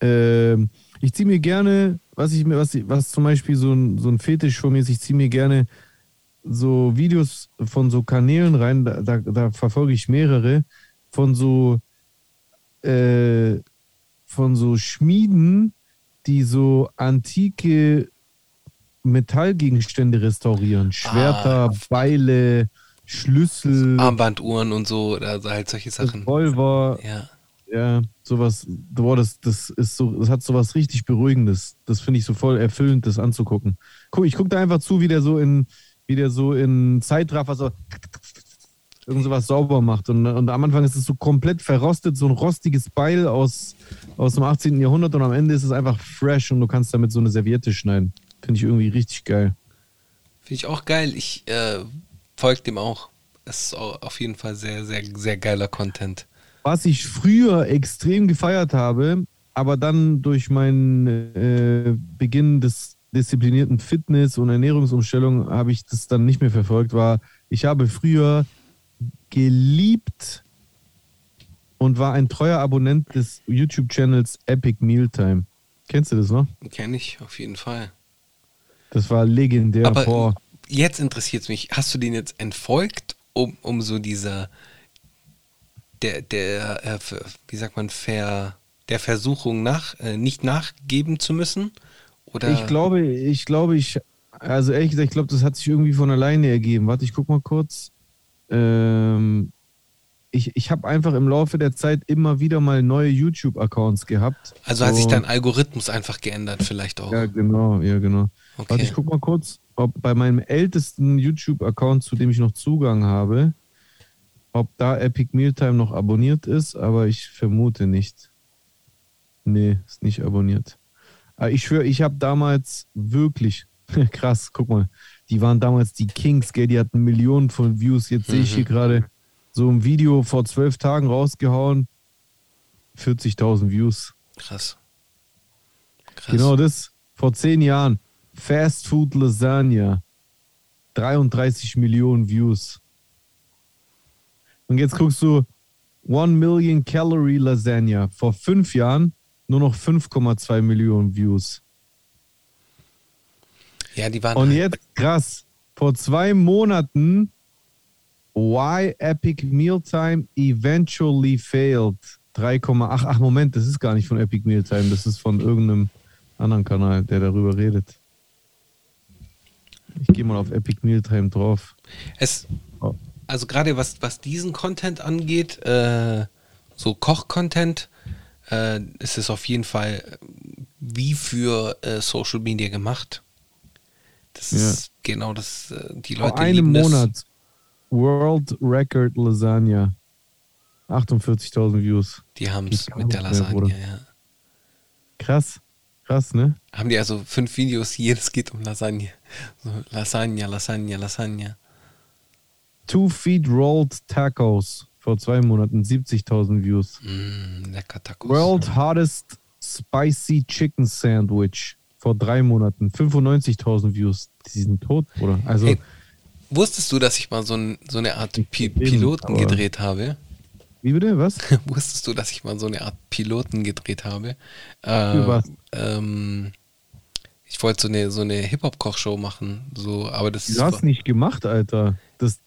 Ähm, ich ziehe mir gerne was ich mir, was, was zum Beispiel so ein, so ein Fetisch von mir ist, ich ziehe mir gerne so Videos von so Kanälen rein, da, da, da verfolge ich mehrere, von so äh, von so Schmieden, die so antike Metallgegenstände restaurieren. Schwerter, Ah. Beile, Schlüssel, Armbanduhren und so, oder halt solche Sachen. Revolver, Ja. ja, sowas, boah, das, das ist so, das hat sowas richtig Beruhigendes. Das finde ich so voll erfüllend, das anzugucken. Guck, ich gucke da einfach zu, wie der so in, wie der so in Zeitraffer so irgend sowas sauber macht. Und, und am Anfang ist es so komplett verrostet, so ein rostiges Beil aus, aus dem 18. Jahrhundert und am Ende ist es einfach fresh und du kannst damit so eine Serviette schneiden. Finde ich irgendwie richtig geil. Finde ich auch geil. Ich äh, folge dem auch. Es ist auf jeden Fall sehr, sehr, sehr geiler Content. Was ich früher extrem gefeiert habe, aber dann durch meinen äh, Beginn des disziplinierten Fitness- und Ernährungsumstellung habe ich das dann nicht mehr verfolgt, war, ich habe früher geliebt und war ein treuer Abonnent des YouTube-Channels Epic Mealtime. Kennst du das noch? Kenne ich auf jeden Fall. Das war legendär. Aber Boah. jetzt interessiert es mich, hast du den jetzt entfolgt, um, um so dieser, der, der, äh, wie sagt man, ver, der Versuchung nach, äh, nicht nachgeben zu müssen? Oder Ich glaube, ich glaube, ich, also ehrlich gesagt, ich glaube, das hat sich irgendwie von alleine ergeben. Warte, ich guck mal kurz. Ähm, ich ich habe einfach im Laufe der Zeit immer wieder mal neue YouTube-Accounts gehabt. also hat sich dein Algorithmus einfach geändert, vielleicht auch. Ja, genau, ja, genau. okay. Warte, ich guck mal kurz, ob bei meinem ältesten YouTube-Account, zu dem ich noch Zugang habe, ob da Epic Mealtime noch abonniert ist, aber ich vermute nicht. Nee, ist nicht abonniert. Aber ich schwöre, ich habe damals wirklich, krass, guck mal, die waren damals die Kings, gell, die hatten Millionen von Views. Jetzt sehe ich hier Mhm. gerade so ein Video vor zwölf Tagen rausgehauen, 40.000 Views. Krass. Krass. Genau das. Vor zehn Jahren. Fast Food Lasagna. 33 Millionen Views. Und jetzt guckst du 1 Million Calorie Lasagna. Vor fünf Jahren nur noch 5,2 Millionen Views. Ja, die waren. Und halt- jetzt, krass, vor zwei Monaten Why Epic Mealtime eventually failed. 3,8. Ach, Moment, das ist gar nicht von Epic Mealtime, das ist von irgendeinem anderen Kanal, der darüber redet. Ich gehe mal auf Epic Mealtime drauf. Es, also gerade was, was diesen Content angeht, äh, so Koch-Content, äh, ist es auf jeden Fall wie für äh, Social Media gemacht. Das Ja. ist genau das, äh, die Vor Leute einem lieben das. Monat World Record Lasagna. 48.000 Views. Die haben es mit der Lasagne, Bruder. ja. Krass. Krass, ne? Haben die also fünf Videos, jedes geht um Lasagne. So, Lasagne, Lasagne, Lasagne. Two Feet Rolled Tacos. Vor zwei Monaten 70.000 Views. Mm, lecker Tacos. World Hottest Spicy Chicken Sandwich. Vor drei Monaten 95.000 Views. Die sind tot, Bruder. Also, Hey, wustest du, dass ich mal so, ein, so eine Art Pi Piloten gedreht habe? wie bitte? Was? Wusstest du, dass ich mal so eine Art Piloten gedreht habe? Für was? Ähm, ich wollte so eine, so eine Hip-Hop-Kochshow machen, so, aber das Du hast nicht gemacht, Alter. Das,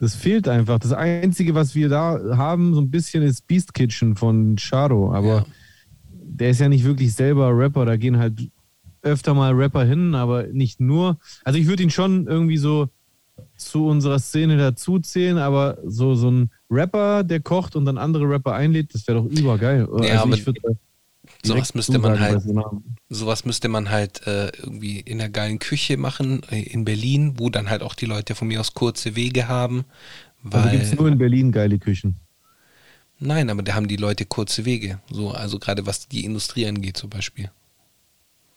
das fehlt einfach. Das Einzige, was wir da haben, so ein bisschen ist Beast Kitchen von Sharo. Aber Ja. der ist ja nicht wirklich selber Rapper. Da gehen halt öfter mal Rapper hin, aber nicht nur. Also ich würde ihn schon irgendwie so zu unserer Szene dazuzählen, aber so, so ein Rapper, der kocht und dann andere Rapper einlädt, das wäre doch übergeil. Ja, also aber ich würde da sowas müsste man halt- sowas müsste man halt äh, irgendwie in einer geilen Küche machen, äh, in Berlin, wo dann halt auch die Leute von mir aus kurze Wege haben. Also gibt es Weil, nur in Berlin geile Küchen. nein, aber da haben die Leute kurze Wege. So, also gerade was die Industrie angeht zum Beispiel.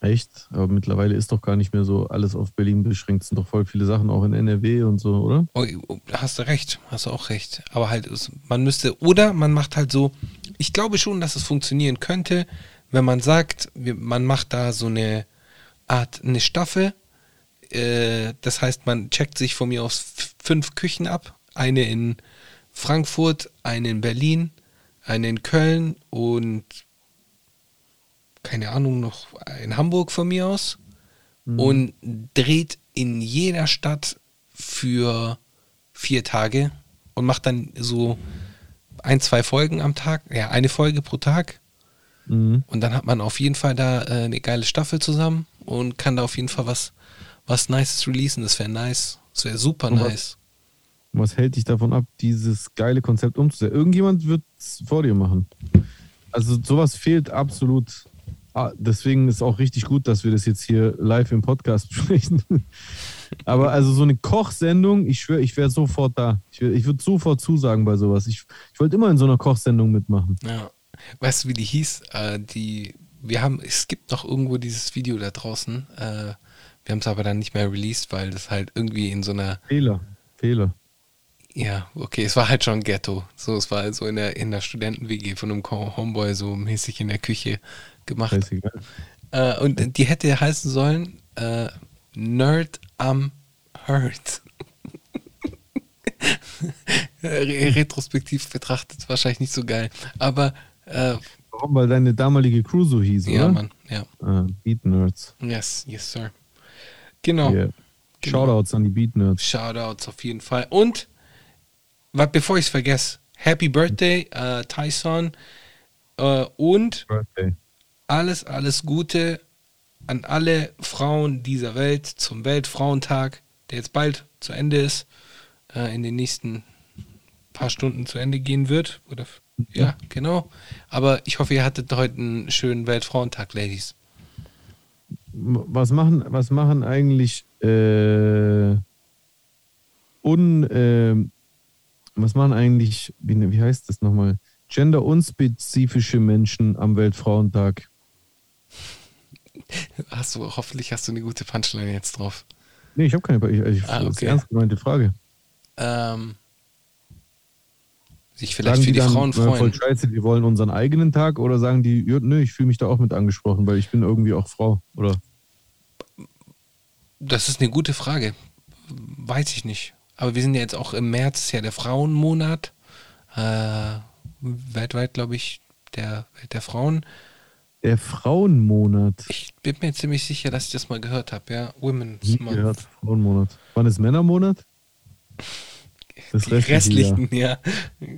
Echt? Aber mittlerweile ist doch gar nicht mehr so alles auf Berlin beschränkt. Es sind doch voll viele Sachen auch in NRW und so, oder? Oh, oh, hast du recht, hast du auch recht. Aber halt, man müsste, oder man macht halt so, ich glaube schon, dass es funktionieren könnte, wenn man sagt, man macht da so eine Art, eine Staffel. Äh, das heißt, man checkt sich von mir aus fünf Küchen ab. Eine in Frankfurt, eine in Berlin, eine in Köln und keine Ahnung, noch in Hamburg von mir aus und dreht in jeder Stadt für vier Tage und macht dann so ein, zwei Folgen am Tag, ja, eine Folge pro Tag. Mhm. Und dann hat man auf jeden Fall da äh, eine geile Staffel zusammen und kann da auf jeden Fall was, was Nices releasen. Das wäre nice. Das wäre super was- nice. Was hält dich davon ab, dieses geile Konzept umzusetzen? Irgendjemand wird es vor dir machen. Also sowas fehlt absolut. Ah, deswegen ist auch richtig gut, dass wir das jetzt hier live im Podcast besprechen. Aber also so eine Kochsendung, ich schwöre, ich wäre sofort da. Ich, wär- ich würde sofort zusagen bei sowas. Ich, ich wollte immer in so einer Kochsendung mitmachen. Ja. Weißt du, wie die hieß? Äh, die, wir haben, es gibt noch irgendwo dieses Video da draußen. Äh, wir haben es aber dann nicht mehr released, weil das halt irgendwie in so einer Fehler. Fehler. Ja, okay, es war halt schon Ghetto. So, es war so in der, in der Studenten-WG von einem Homeboy so mäßig in der Küche gemacht. Äh, und die hätte heißen sollen äh, Nerd am Hurt. Re- Retrospektiv betrachtet wahrscheinlich nicht so geil. Aber äh, Warum? Weil deine damalige Crew so hieß, oder? ja, Mann, ja. Ah, Beat Nerds. Yes, yes, sir. Genau. Yeah. Genau. Shoutouts an die Beat Nerds. Shoutouts auf jeden Fall. Und, wa- bevor ich es vergesse, Happy Birthday, äh, Tyson. Äh, und Birthday. Alles, alles Gute an alle Frauen dieser Welt zum Weltfrauentag, der jetzt bald zu Ende ist, äh, in den nächsten paar Stunden zu Ende gehen wird. Oder ja, genau. Aber ich hoffe, ihr hattet heute einen schönen Weltfrauentag, Ladies. was machen, was machen eigentlich äh, un, äh, was machen eigentlich, wie, wie heißt das nochmal, genderunspezifische Menschen am Weltfrauentag? Hast du, hoffentlich hast du eine gute Punchline jetzt drauf. Nee, ich habe keine, ich, ich, Ah, das ist okay. eine ernst gemeinte Frage. Ähm, sich vielleicht sagen für die dann, Frauen äh, voll freuen. scheiße, wir wollen unseren eigenen Tag oder sagen die, nö, ich fühle mich da auch mit angesprochen, weil ich bin irgendwie auch Frau, oder? Das ist eine gute Frage. Weiß ich nicht. Aber wir sind ja jetzt auch im März, ist ja der Frauenmonat. Äh, weltweit, glaube ich, der, der Frauen. Der Frauenmonat. Ich bin mir ziemlich sicher, dass ich das mal gehört habe, ja. Women's Nie Month. gehört, Frauenmonat. Wann ist Männermonat? Das Die restliche Jahr. restlichen, ja.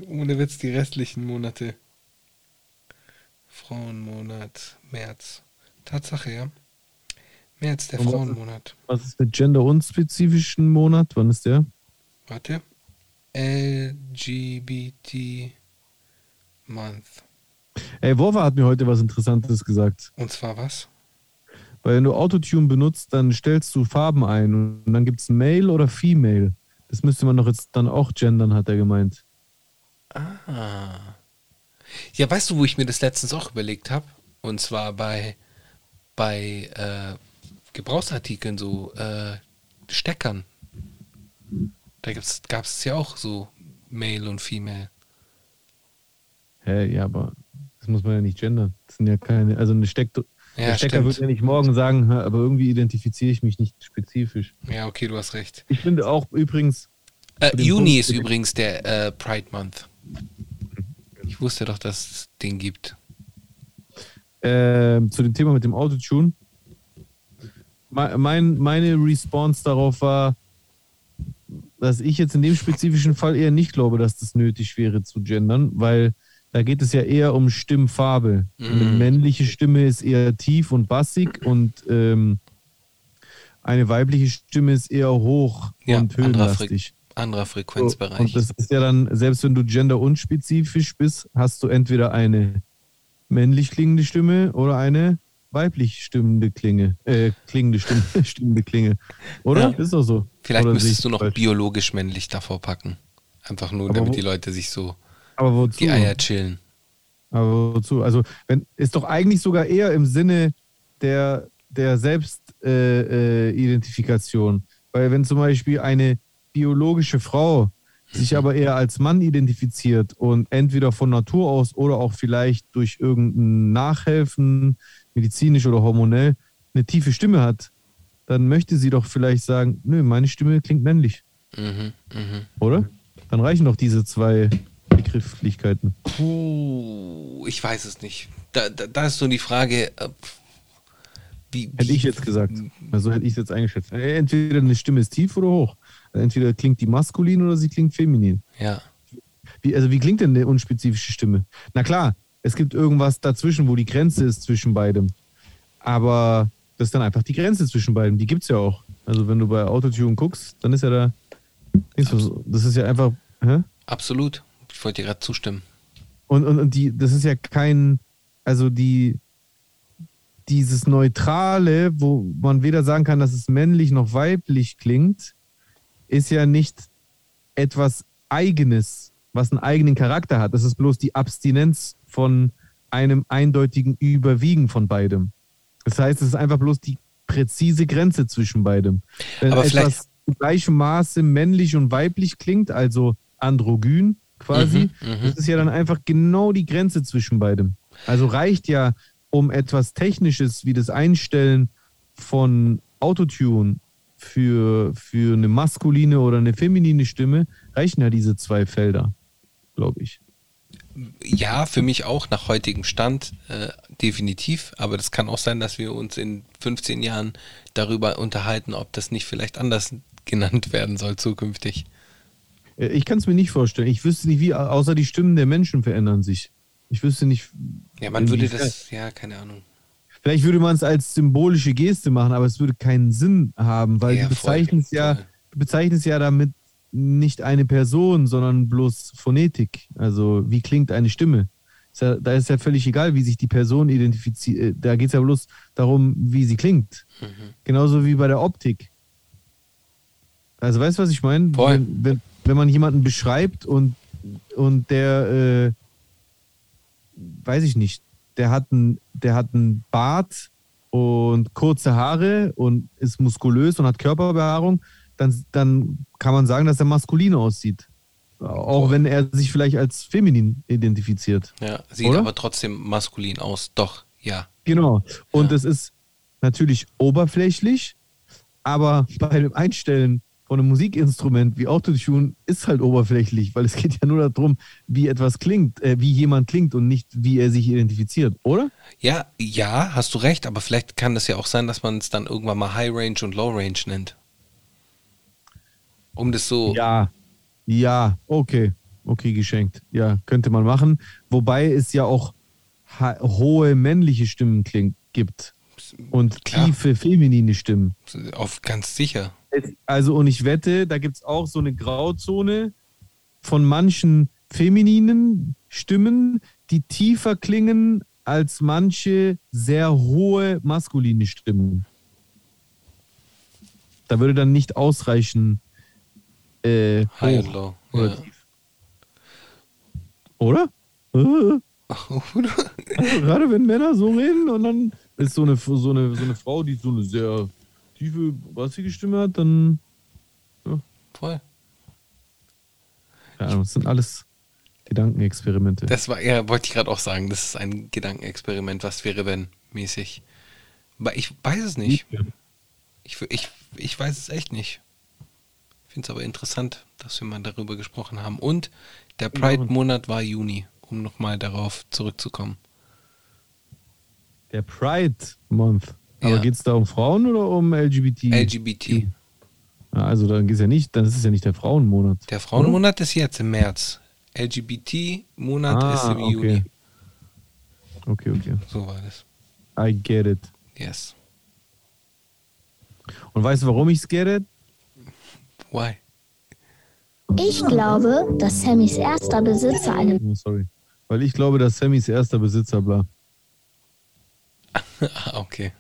Ohne Witz, die restlichen Monate. Frauenmonat, März. Tatsache, ja. März, der Und Frauenmonat. Was ist mit genderunspezifischen Monat? Wann ist der? Warte. LGBT Month. Ey, Wova hat mir heute was Interessantes gesagt. Und zwar was? Weil wenn du Autotune benutzt, dann stellst du Farben ein und dann gibt es Male oder Female. Das müsste man doch jetzt dann auch gendern, hat er gemeint. Ah. Ja, weißt du, wo ich mir das letztens auch überlegt habe? Und zwar bei, bei äh, Gebrauchsartikeln, so äh, Steckern. Da gab es ja auch so Male und Female. Hä, ja, aber das muss man ja nicht gendern. Das sind ja keine, also eine Steck, Ja, der Stecker wird ja nicht morgen sagen, "Hä, aber irgendwie identifiziere ich mich nicht spezifisch. Ja, okay, du hast recht. Ich finde auch übrigens, Äh, Juni ist übrigens der äh, Pride Month. Ich wusste doch, dass es den gibt. ähm, zu dem Thema mit dem Autotune, me- mein, meine Response darauf war, dass ich jetzt in dem spezifischen Fall eher nicht glaube, dass das nötig wäre zu gendern, weil da geht es ja eher um Stimmfarbe. Eine Mhm. männliche Stimme ist eher tief und bassig und ähm, eine weibliche Stimme ist eher hoch Ja, und anderer, höhenlastig. Fre anderer So, Frequenzbereich. Und das ist ja dann, selbst wenn du genderunspezifisch bist, hast du entweder eine männlich klingende Stimme oder eine weiblich stimmende Klinge, äh, klingende Stimme, stimmende Klinge. Oder? Ja. Ist doch so. Vielleicht Oder müsstest du noch biologisch männlich davor packen. Einfach nur, Aber damit die Leute sich so Aber wozu? die Eier chillen. Aber wozu? Also, wenn, ist doch eigentlich sogar eher im Sinne der, der Selbstidentifikation. Äh, Identifikation. Weil wenn zum Beispiel eine biologische Frau sich aber eher als Mann identifiziert und entweder von Natur aus oder auch vielleicht durch irgendein Nachhelfen, medizinisch oder hormonell, eine tiefe Stimme hat, dann möchte sie doch vielleicht sagen, nö, meine Stimme klingt männlich, Mhm, mhm. oder? Dann reichen doch diese zwei Begrifflichkeiten? Puh, ich weiß es nicht. Da, da, da ist so die Frage, äh, wie, Hätte ich jetzt gesagt. Also hätte ich es jetzt eingeschätzt. Äh, Entweder eine Stimme ist tief oder hoch. Entweder klingt die maskulin oder sie klingt feminin. Ja. Wie, also wie klingt denn eine unspezifische Stimme? Na klar, es gibt irgendwas dazwischen, wo die Grenze ist zwischen beidem. Aber das ist dann einfach die Grenze zwischen beidem. Die gibt es ja auch. Also wenn du bei Autotune guckst, dann ist ja da. Das ist ja einfach. Hä? Absolut. Ich wollte dir gerade zustimmen. Und, und, und die, das ist ja kein, also die, dieses Neutrale, wo man weder sagen kann, dass es männlich noch weiblich klingt, ist ja nicht etwas Eigenes, was einen eigenen Charakter hat. Das ist bloß die Abstinenz von einem eindeutigen Überwiegen von beidem. Das heißt, es ist einfach bloß die präzise Grenze zwischen beidem. Wenn Aber vielleicht- etwas in gleichem Maße männlich und weiblich klingt, also androgyn quasi, Mhm, mhm. das ist ja dann einfach genau die Grenze zwischen beidem. Also reicht ja, um etwas Technisches wie das Einstellen von Autotune für, für eine maskuline oder eine feminine Stimme, reichen ja diese zwei Felder, glaube ich. Ja, für mich auch nach heutigem Stand äh, definitiv. Aber das kann auch sein, dass wir uns in 15 Jahren darüber unterhalten, ob das nicht vielleicht anders genannt werden soll zukünftig. Äh, Ich kann es mir nicht vorstellen. Ich wüsste nicht, wie, außer die Stimmen der Menschen verändern sich. Ich wüsste nicht. Ja, man würde das, ja, keine Ahnung. Vielleicht würde man es als symbolische Geste machen, aber es würde keinen Sinn haben, weil Ja, du bezeichnest ja, du bezeichnest ja damit nicht eine Person, sondern bloß Phonetik. Also wie klingt eine Stimme? Ist ja, da ist ja völlig egal, wie sich die Person identifiziert. Da geht es ja bloß darum, wie sie klingt. Mhm. Genauso wie bei der Optik. Also weißt du, was ich meine? Wenn, wenn, wenn man jemanden beschreibt und, und der, äh, weiß ich nicht, der hat einen der hat einen Bart und kurze Haare und ist muskulös und hat Körperbehaarung, dann, dann kann man sagen, dass er maskulin aussieht. Auch wenn er sich vielleicht als feminin identifiziert. Ja, sieht Oder? aber trotzdem maskulin aus. Doch, ja. Genau. Und Ja. es ist natürlich oberflächlich, aber bei dem Einstellen von einem Musikinstrument wie Autotune ist halt oberflächlich, weil es geht ja nur darum, wie etwas klingt, äh, wie jemand klingt und nicht, wie er sich identifiziert, oder? Ja, ja, hast du recht, aber vielleicht kann das ja auch sein, dass man es dann irgendwann mal High Range und Low Range nennt. Um das so. Ja, ja, okay, okay, geschenkt. Ja, könnte man machen. Wobei es ja auch hohe männliche Stimmen klingt, gibt und Klar. tiefe feminine Stimmen. Auf ganz sicher. Also, und ich wette, da gibt es auch so eine Grauzone von manchen femininen Stimmen, die tiefer klingen als manche sehr hohe maskuline Stimmen. Da würde dann nicht ausreichen. Äh, High hoch und Low. oder Ja. Oder? Äh, also gerade wenn Männer so reden und dann ist so eine, so eine, so eine Frau, die so eine sehr tiefe, bassige Stimme hat, dann Voll. Ja, das sind alles Gedankenexperimente. Das war, ja, wollte ich gerade auch sagen, das ist ein Gedankenexperiment, was wäre, wenn mäßig. Aber ich weiß es nicht. Ich, ich, ich weiß es echt nicht. Ich finde es aber interessant, dass wir mal darüber gesprochen haben. Und der Pride-Monat war Juni, um nochmal darauf zurückzukommen. Der Pride Month. Aber Ja. geht es da um Frauen oder um LGBT? LGBT. Ja, also dann geht es ja nicht, dann ist es ja nicht der Frauenmonat. Der Frauenmonat ist jetzt im März. LGBT-Monat Ah, ist im okay. Juni. Okay, okay. So war das. I get it. Yes. Und weißt du, warum ich es get it? Why? Ich glaube, dass Sammys erster Besitzer eine Oh, sorry. Weil ich glaube, dass Sammys erster Besitzer bla. Ah, okay.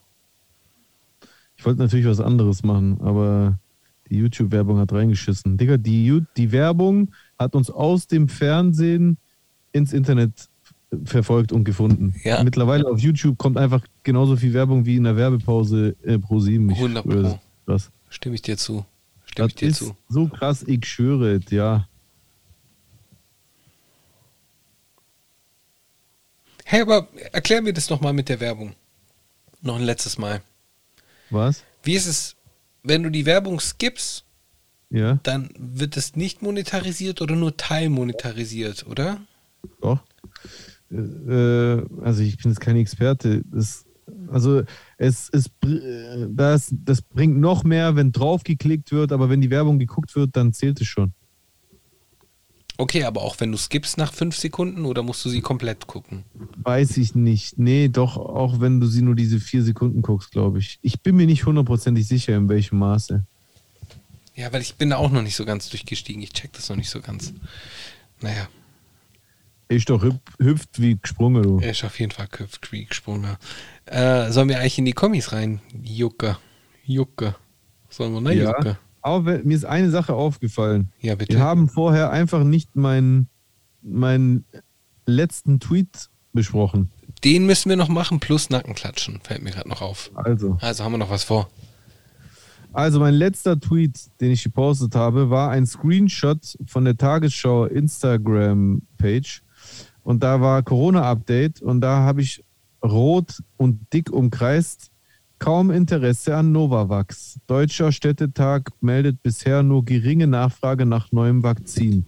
Ich wollte natürlich was anderes machen, aber die YouTube-Werbung hat reingeschissen. Digga, die, die Werbung hat uns aus dem Fernsehen ins Internet verfolgt und gefunden. Ja. Mittlerweile auf YouTube kommt einfach genauso viel Werbung wie in der Werbepause äh, pro 7. 100 Pro. Krass. Stimme ich dir zu. Stimme Das ich dir ist zu. so krass, ich schwöre es, ja. Hey, aber erklär mir das nochmal mit der Werbung. Noch ein letztes Mal. Was? Wie ist es, wenn du die Werbung skippst Ja, dann wird es nicht monetarisiert oder nur teilmonetarisiert, oder? doch. Äh, also ich bin jetzt kein Experte. Das, also es, es äh, das, das bringt noch mehr, wenn drauf geklickt wird, aber wenn die Werbung geguckt wird, dann zählt es schon. Okay, aber auch wenn du skippst nach fünf Sekunden oder musst du sie komplett gucken? Weiß ich nicht. Nee, doch, auch wenn du sie nur diese vier Sekunden guckst, glaube ich. Ich bin mir nicht hundertprozentig sicher, in welchem Maße. Ja, weil ich bin da auch noch nicht so ganz durchgestiegen. Ich check das noch nicht so ganz. Naja, Ist doch hüp, hüpft wie gesprungen, du. er ist auf jeden Fall Köpf wie gesprungen. Äh, sollen wir eigentlich in die Kommis rein? Jucke. Jucke. Sollen wir, ne? Ja. Jucke. Aber mir ist eine Sache aufgefallen. Ja, bitte. Wir haben vorher einfach nicht meinen meinen letzten Tweet besprochen. Den müssen wir noch machen, plus Nackenklatschen. Fällt mir gerade noch auf. Also, Also haben wir noch was vor. also mein letzter Tweet, den ich gepostet habe, war ein Screenshot von der Tagesschau Instagram-Page. Und da war Corona-Update und da habe ich rot und dick umkreist. Kaum Interesse an Novavax. Deutscher Städtetag meldet bisher nur geringe Nachfrage nach neuem Vakzin.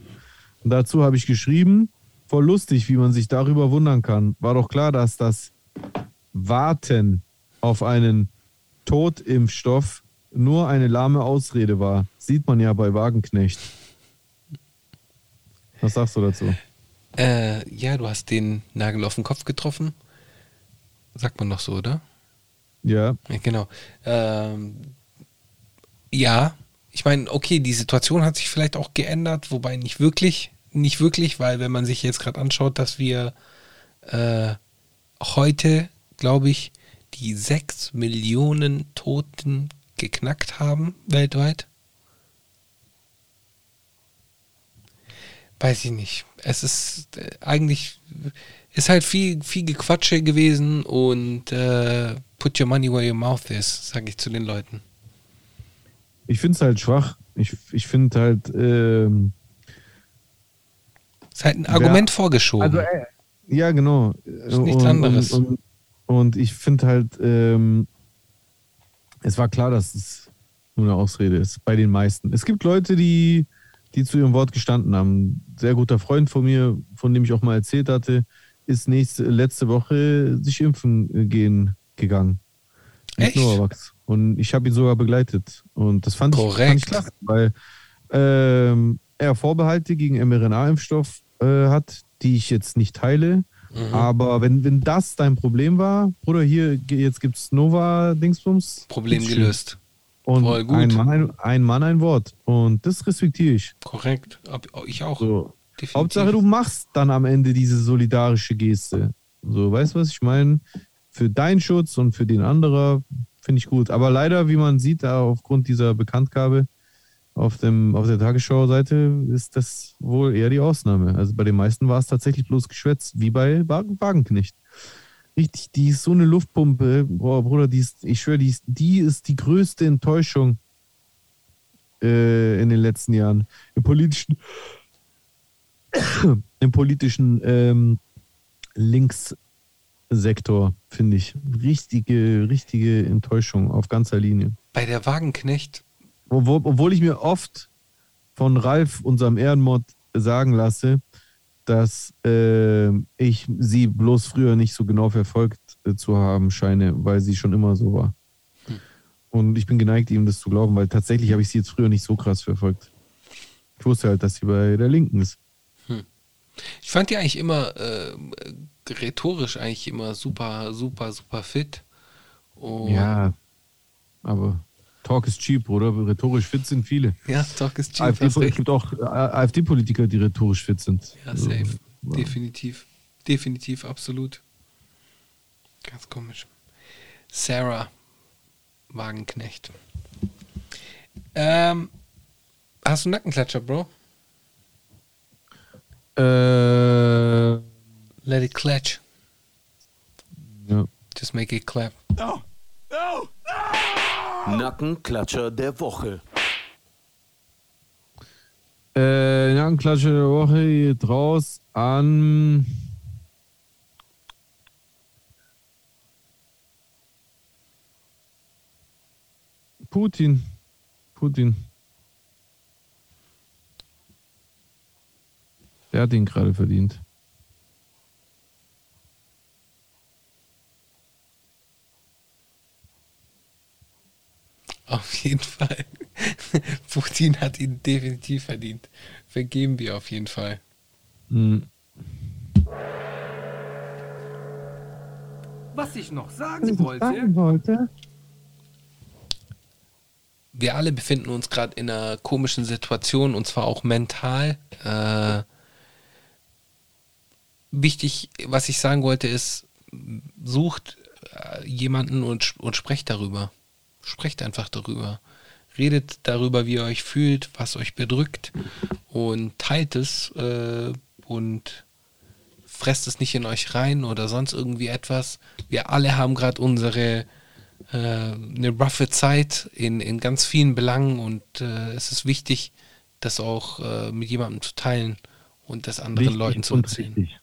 Und dazu habe ich geschrieben, voll lustig, wie man sich darüber wundern kann. War doch klar, dass das Warten auf einen Totimpfstoff nur eine lahme Ausrede war. Sieht man ja bei Wagenknecht. Was sagst du dazu? Äh, ja, du hast den Nagel auf den Kopf getroffen. Sagt man noch so, oder? Ja, genau. Ähm, ja, ich meine, okay, die Situation hat sich vielleicht auch geändert, wobei nicht wirklich, nicht wirklich, weil wenn man sich jetzt gerade anschaut, dass wir äh, heute, glaube ich, die 6 Millionen Toten geknackt haben weltweit. Weiß ich nicht. Es ist äh, eigentlich ist halt viel, viel Gequatsche gewesen und äh, put your money where your mouth is, sage ich zu den Leuten. ich finde es halt schwach. Ich, ich finde halt, ähm, Ist halt ein Argument Ja, vorgeschoben. also, äh, ja, genau. Ist nichts anderes. Und, und, und ich finde halt, ähm, es war klar, dass es nur eine Ausrede ist, bei den meisten. Es gibt Leute, die, die zu ihrem Wort gestanden haben. Ein sehr guter Freund von mir, von dem ich auch mal erzählt hatte, ist nächste, letzte Woche sich impfen gehen gegangen. Mit Echt? Novavax. Und ich habe ihn sogar begleitet. Und das fand ich, Korrekt. fand ich klasse, weil ähm, er Vorbehalte gegen mRNA-Impfstoff äh, hat, die ich jetzt nicht teile. Mhm. Aber wenn, wenn das dein Problem war, Bruder, hier, jetzt gibt's Nova-Dingsbums. Problem gelöst. Und Voll gut. Ein, Mann, ein, ein Mann, ein Wort. Und das respektiere ich. Korrekt. Ich auch. So. Definitiv. Hauptsache, du machst dann am Ende diese solidarische Geste. So, weißt du, was ich meine? Für deinen Schutz und für den anderen finde ich gut. Aber leider, wie man sieht, aufgrund dieser Bekanntgabe auf, dem, auf der Tagesschau-Seite ist das wohl eher die Ausnahme. Also bei den meisten war es tatsächlich bloß Geschwätz, wie bei Wagen, Wagenknecht. Richtig, die ist so eine Luftpumpe. Boah, Bruder, die ist, ich schwöre, die ist, die ist die größte Enttäuschung äh, in den letzten Jahren. Im politischen im politischen ähm, Linkssektor, finde ich. Richtige, richtige Enttäuschung auf ganzer Linie. Bei der Wagenknecht, Obwohl, obwohl ich mir oft von Ralf, unserem Ehrenmod, sagen lasse, dass äh, ich sie bloß früher nicht so genau verfolgt äh, zu haben scheine, weil sie schon immer so war. Und ich bin geneigt, ihm das zu glauben, weil tatsächlich habe ich sie jetzt früher nicht so krass verfolgt. Ich wusste halt, dass sie bei der Linken ist. Ich fand die eigentlich immer äh, rhetorisch eigentlich immer super, super, super fit. Und Ja, aber Talk is cheap, oder? Rhetorisch fit sind viele. ja Talk ist cheap. AfD, hast es gibt auch äh, AfD-Politiker, die rhetorisch fit sind. Ja, Also, safe. ja. Definitiv. Definitiv, absolut. Ganz komisch. Sarah Wagenknecht. Ähm, hast du einen Nackenklatscher, Bro? Äh, Let it clutch. ja. Just make it clap. Nackenklatscher der Woche. Äh, Nackenklatsche der Woche geht raus an. Putin. Putin. Der hat ihn gerade verdient. Auf jeden Fall. Putin hat ihn definitiv verdient. Vergeben wir auf jeden Fall. Hm. Was ich noch sagen wollte, wollte. wir alle befinden uns gerade in einer komischen Situation und zwar auch mental. Äh, wichtig, was ich sagen wollte, ist, sucht äh, jemanden und, und sprecht darüber. Sprecht einfach darüber. Redet darüber, wie ihr euch fühlt, was euch bedrückt und teilt es äh, und fresst es nicht in euch rein oder sonst irgendwie etwas. Wir alle haben gerade unsere äh, eine roughe Zeit in, in ganz vielen Belangen und äh, es ist wichtig, das auch äh, mit jemandem zu teilen und das anderen Wichtig Leuten zu erzählen. richtig.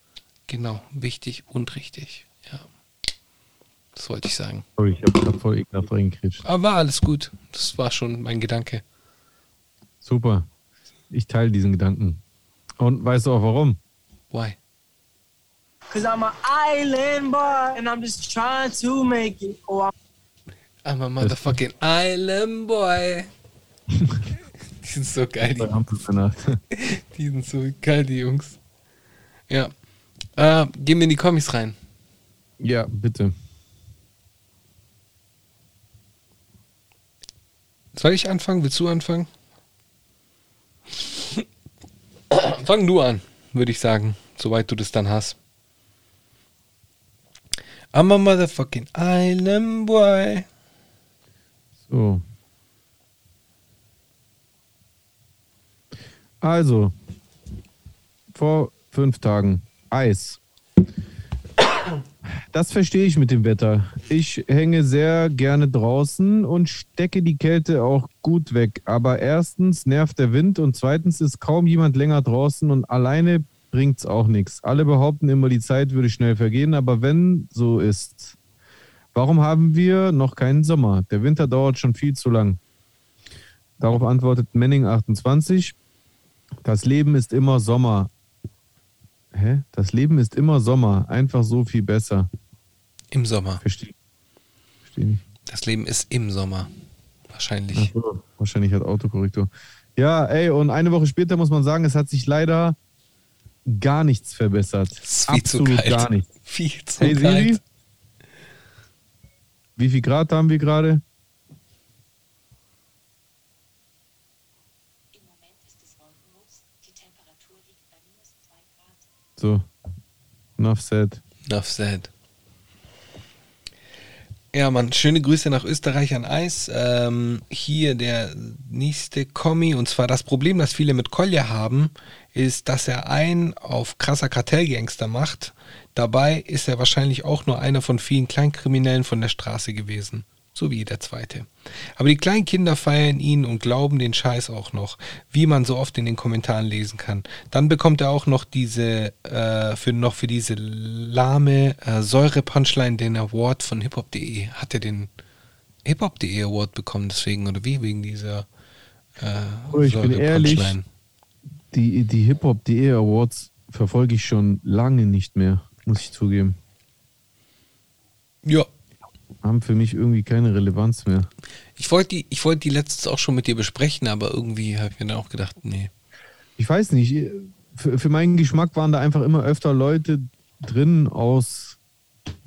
Genau, wichtig und richtig. Ja. Das wollte ich sagen. Sorry, ich habe voll ekelhaft reingekritscht. Aber war alles gut. Das war schon mein Gedanke. Super. Ich teile diesen Gedanken. Und weißt du auch warum? Why? Cause I'm an island boy and I'm just trying to make it. Oh, I'm I'm a motherfucking Island Boy. die sind so geil, die. Die sind so geil, die Jungs. Ja. Äh, gehen wir in die Comics rein. ja, bitte. Soll ich anfangen? Willst du anfangen? Fang du an, würde ich sagen, soweit du das dann hast. I'm a motherfucking island boy. So. Also, vor fünf Tagen Eis. Das verstehe ich mit dem Wetter. Ich hänge sehr gerne draußen und stecke die Kälte auch gut weg. Aber erstens nervt der Wind und zweitens ist kaum jemand länger draußen und alleine bringt's auch nichts. Alle behaupten immer, die Zeit würde schnell vergehen, aber wenn so ist, warum haben wir noch keinen Sommer? Der Winter dauert schon viel zu lang. Darauf antwortet Manning 28. Das Leben ist immer Sommer. Hä? Das Leben ist immer Sommer. Einfach so viel besser. Im Sommer. Verstehe. Verstehe nicht. Das Leben ist im Sommer. Wahrscheinlich. So, wahrscheinlich hat Autokorrektur. Ja, ey, und eine Woche später muss man sagen, es hat sich leider gar nichts verbessert. Es ist viel Absolut zu kalt. gar nichts. Viel zu Hey Siri, kalt. wie viel Grad haben wir gerade? Im Moment ist es wolkenlos. Die Temperatur liegt bei minus 2 Grad. So, enough said. Enough said. Ja, Mann, schöne Grüße nach Österreich an Eis. Ähm, hier der nächste Kommi. Und zwar das Problem, das viele mit Kolja haben, ist, dass er einen auf krasser Kartellgangster macht. Dabei ist er wahrscheinlich auch nur einer von vielen Kleinkriminellen von der Straße gewesen. So wie jeder zweite. Aber die kleinen Kinder feiern ihn und glauben den Scheiß auch noch, wie man so oft in den Kommentaren lesen kann. Dann bekommt er auch noch diese, äh, für, noch für diese lahme äh, Säure-Punchline den Award von hiphop.de. Hat er den hiphop.de Award bekommen deswegen oder wie? Wegen dieser äh, Oh, ich bin ehrlich? Die, die Hip-Hop.de Awards verfolge ich schon lange nicht mehr, muss ich zugeben. Ja, Haben für mich irgendwie keine Relevanz mehr. ich wollte die, ich wollte die letztens auch schon mit dir besprechen, aber irgendwie habe ich mir dann auch gedacht, nee. Ich weiß nicht, für, für meinen Geschmack waren da einfach immer öfter Leute drin aus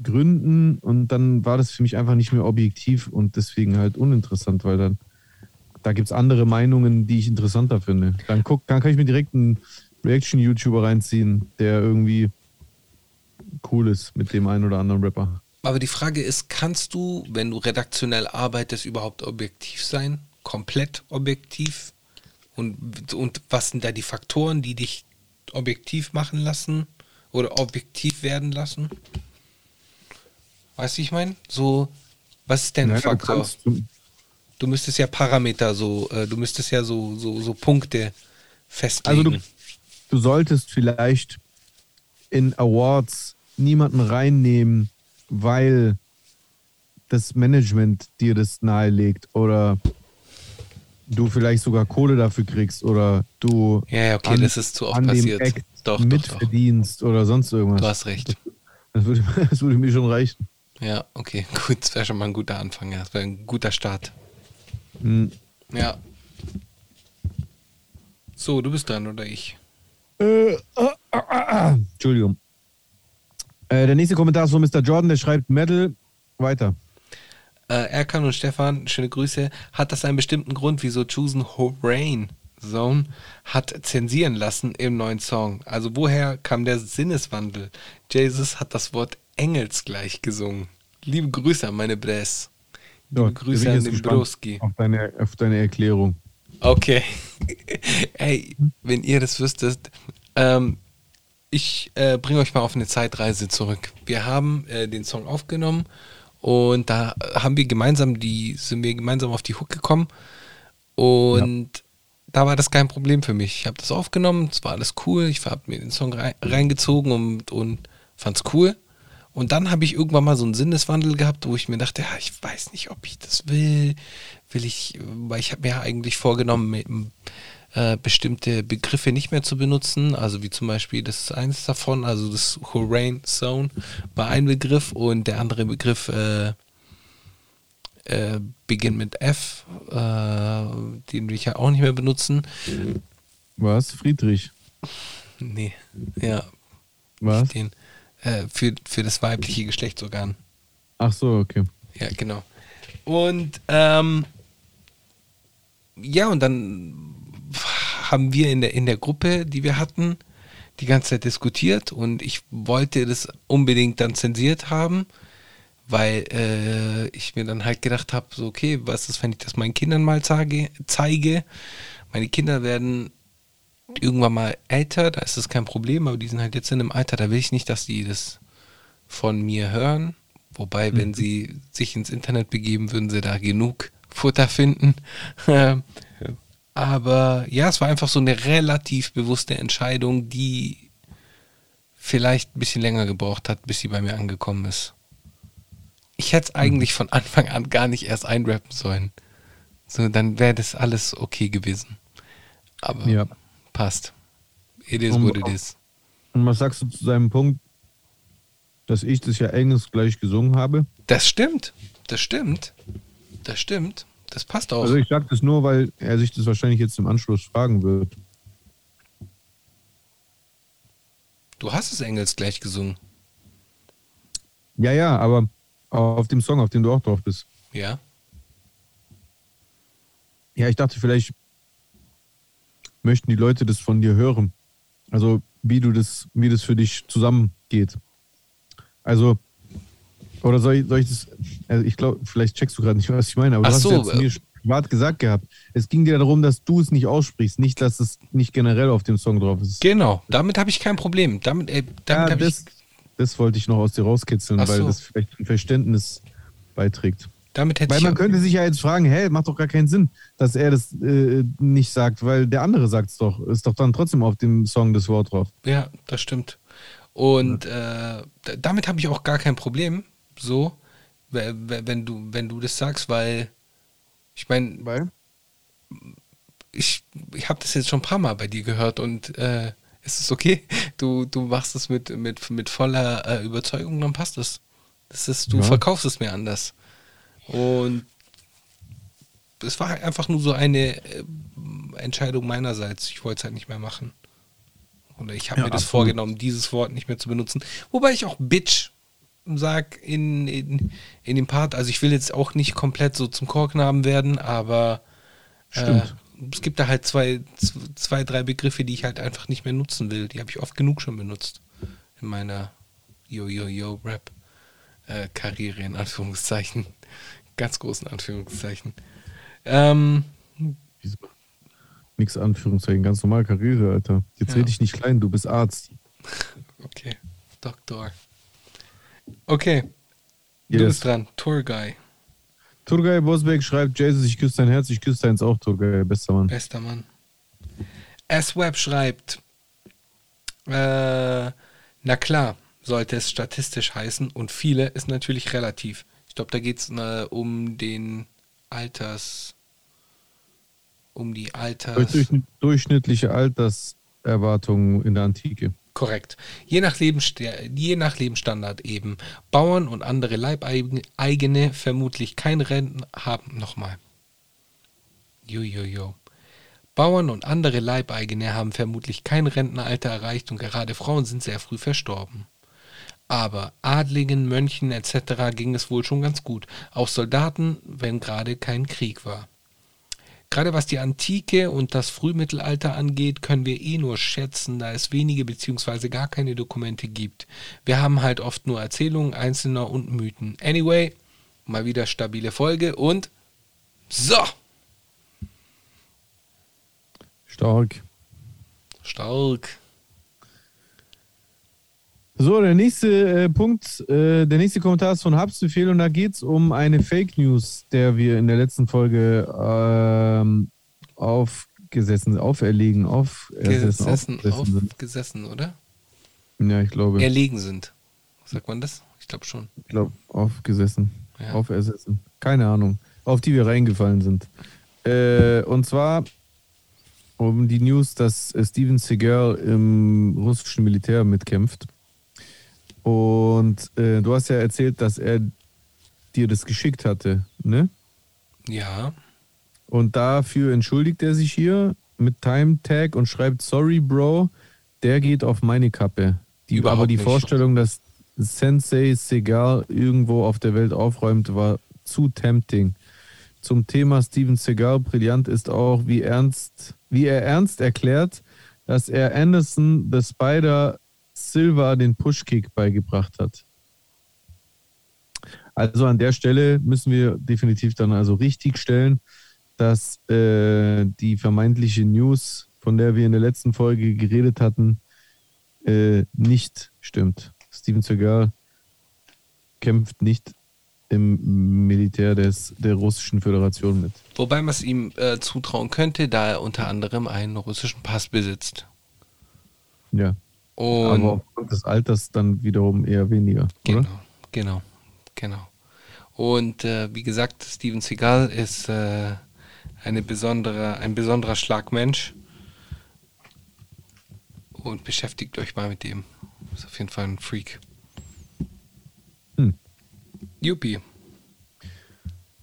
Gründen und dann war das für mich einfach nicht mehr objektiv und deswegen halt uninteressant, weil dann da gibt es andere Meinungen, die ich interessanter finde. Dann, guck, dann kann ich mir direkt einen Reaction-YouTuber reinziehen, der irgendwie cool ist mit dem einen oder anderen Rapper. Aber die Frage ist, kannst du, wenn du redaktionell arbeitest, überhaupt objektiv sein? Komplett objektiv? Und, und was sind da die Faktoren, die dich objektiv machen lassen oder objektiv werden lassen? Weißt du, ich meine? So, was ist denn ein Faktor? du- Du müsstest ja Parameter so, äh, du müsstest ja so, so, so Punkte festlegen. Also du, du solltest vielleicht in Awards niemanden reinnehmen, weil das Management dir das nahelegt oder du vielleicht sogar Kohle dafür kriegst oder du Ja, okay, das ist zu oft an passiert. Act Doch, doch, mitverdienst oder sonst irgendwas. Du hast recht. Das würde, das würde mir schon reichen. Ja, okay, gut. Das wäre schon mal ein guter Anfang. Ja. Das wäre ein guter Start. Hm. Ja. So, du bist dran oder ich? Äh, ah, ah, ah, ah. Entschuldigung. Äh, der nächste Kommentar ist von Mr. Jordan, der schreibt Metal. Weiter. Äh, Erkan und Stefan, schöne Grüße. Hat das einen bestimmten Grund, wieso Chosen Rain Zone hat zensieren lassen im neuen Song? Also woher kam der Sinneswandel? Jesus hat das Wort engelsgleich gesungen. Liebe Grüße an meine Bres. Liebe Ja, Grüße an den Broski. Auf deine, auf deine Erklärung. Okay. Ey, wenn ihr das wüsstet, ähm, ich äh, bringe euch mal auf eine Zeitreise zurück. Wir haben äh, den Song aufgenommen und da haben wir gemeinsam die, sind wir gemeinsam auf die Hook gekommen und da war das kein Problem für mich. Ich habe das aufgenommen, es war alles cool, ich habe mir den Song rein, reingezogen und, und fand's cool. Und dann habe ich irgendwann mal so einen Sinneswandel gehabt, wo ich mir dachte, ja, ich weiß nicht, ob ich das will. Will ich, weil ich habe mir ja eigentlich vorgenommen, mit, äh, bestimmte Begriffe nicht mehr zu benutzen. Also wie zum Beispiel, das ist eines davon, also das Hurrain Zone war ein Begriff und der andere Begriff äh, äh, beginnt mit F, äh, den will ich ja auch nicht mehr benutzen. Was? Friedrich? Nee, ja, Was? den äh, für, für das weibliche Geschlechtsorgan. Ach so, okay. Ja, genau. Und ähm, ja, und dann haben wir in der, in der Gruppe, die wir hatten, die ganze Zeit diskutiert und ich wollte das unbedingt dann zensiert haben, weil äh, ich mir dann halt gedacht habe, so okay, was ist, wenn ich das meinen Kindern mal zeige, zeige? Meine Kinder werden irgendwann mal älter, da ist das kein Problem, aber die sind halt jetzt in einem Alter, da will ich nicht, dass die das von mir hören. Wobei, wenn sie sich ins Internet begeben, würden sie da genug Futter finden. Aber ja, es war einfach so eine relativ bewusste Entscheidung, die vielleicht ein bisschen länger gebraucht hat, bis sie bei mir angekommen ist. Ich hätte es eigentlich von Anfang an gar nicht erst einrappen sollen. So, dann wäre das alles okay gewesen. Aber Ja. passt. It is Um- what it is. Und was sagst du zu seinem Punkt, dass ich das ja Englisch gleich gesungen habe? Das stimmt. Das stimmt. Das stimmt. Das passt auch. Also ich sage das nur, weil er sich das wahrscheinlich jetzt im Anschluss fragen wird. du hast es Engels gleich gesungen. Ja, ja, aber auf dem Song, auf dem du auch drauf bist. Ja. Ja, ich dachte, vielleicht möchten die Leute das von dir hören. Also wie du das, wie das für dich zusammengeht. Also, oder soll ich, soll ich das, also ich glaube, vielleicht checkst du gerade nicht, was ich meine, aber Ach du hast so, ja zu äh, mir privat gesagt gehabt. Es ging dir darum, dass du es nicht aussprichst, nicht, dass es nicht generell auf dem Song drauf ist. Genau. Damit habe ich kein Problem. Damit, äh, damit Ja, habe ich, das, das wollte ich noch aus dir rauskitzeln, Ach weil so. das vielleicht ein Verständnis beiträgt. damit hätte Weil man könnte sich ja jetzt fragen, hä, macht doch gar keinen Sinn, dass er das äh, nicht sagt, weil der andere sagt es doch. Ist doch dann trotzdem auf dem Song das Wort drauf. Ja, das stimmt. Und äh, damit habe ich auch gar kein Problem, so, we- we- wenn du, wenn du das sagst, weil ich meine, Weil? ich, ich habe das jetzt schon ein paar Mal bei dir gehört und äh, es ist okay. Du, du machst es mit, mit, mit voller äh, Überzeugung, dann passt es. Das ist, du Ja. verkaufst es mir anders. Und es war einfach nur so eine äh, Entscheidung meinerseits. Ich wollte es halt nicht mehr machen. Oder ich habe Ja, mir das absolut. vorgenommen, dieses Wort nicht mehr zu benutzen. Wobei ich auch Bitch sag in, in, in dem Part. Also ich will jetzt auch nicht komplett so zum Chorknaben werden, aber äh, es gibt da halt zwei, zwei, drei Begriffe, die ich halt einfach nicht mehr nutzen will. Die habe ich oft genug schon benutzt in meiner Yo-Yo-Yo-Rap äh, Karriere in Anführungszeichen. Ganz großen Anführungszeichen. Ähm? Nix Anführungszeichen, ganz normal Karriere, Alter. Jetzt Ja. rede ich nicht klein, du bist Arzt. okay, Doktor. Okay, du Yes. bist dran. Tour Guy, Turgay Bosbeck schreibt, Jesus, ich küsse dein Herz, ich küsse deins auch, Turgay, bester Mann. bester Mann. S-Web schreibt, äh, na klar, sollte es statistisch heißen und viele ist natürlich relativ. Ich glaube, da geht es äh, um den Alters, um die Alters, Durch, durchschnittliche Alters, Lebenserwartung in der Antike. Korrekt. Je nach, je nach Lebensstandard eben. Bauern und andere Leibeigene vermutlich kein Renten haben. Nochmal. Jojojo. Bauern und andere Leibeigene haben vermutlich kein Rentenalter erreicht und gerade Frauen sind sehr früh verstorben. Aber Adligen, Mönchen etc. ging es wohl schon ganz gut. Auch Soldaten, wenn gerade kein Krieg war. Gerade was die Antike und das Frühmittelalter angeht, können wir eh nur schätzen, da es wenige bzw. gar keine Dokumente gibt. Wir haben halt oft nur Erzählungen Einzelner und Mythen. Anyway, mal wieder stabile Folge und so, Stark. stark. So, der nächste äh, Punkt, äh, der nächste Kommentar ist von Habsbefehl und da geht es um eine Fake News, der wir in der letzten Folge ähm, aufgesessen, auferlegen, aufgesessen, Gesessen, aufgesessen aufgesessen, oder? Ja, ich glaube. Erlegen sind. Sagt man das? Ich glaube schon. Ich glaube, aufgesessen. Ja. Aufersessen. Keine Ahnung. Auf die wir reingefallen sind. Äh, und zwar um die News, dass äh, Steven Seagal im russischen Militär mitkämpft. Und äh, du hast ja erzählt, dass er dir das geschickt hatte, ne? Ja. Und dafür entschuldigt er sich hier mit Time Tag und schreibt, sorry, Bro, der geht auf meine Kappe. Die, Überhaupt aber die nicht. Vorstellung, dass Sensei Segal irgendwo auf der Welt aufräumt, war zu tempting. Zum Thema Steven Seagal brillant ist auch, wie ernst, wie er ernst erklärt, dass er Anderson the Spider Silva den Pushkick beigebracht hat. Also an der Stelle müssen wir definitiv dann also richtig stellen, dass äh, die vermeintliche News, von der wir in der letzten Folge geredet hatten, äh, nicht stimmt. Steven Seagal kämpft nicht im Militär des, der Russischen Föderation mit. Wobei man es ihm äh, zutrauen könnte, da er unter anderem einen russischen Pass besitzt. Ja. Und Aber aufgrund des Alters dann wiederum eher weniger. Genau, Oder? genau, genau. Und äh, wie gesagt, Steven Seagal ist äh, eine besondere, ein besonderer Schlagmensch. Und beschäftigt euch mal mit dem. Ist auf jeden Fall ein Freak. Hm. Yuppie.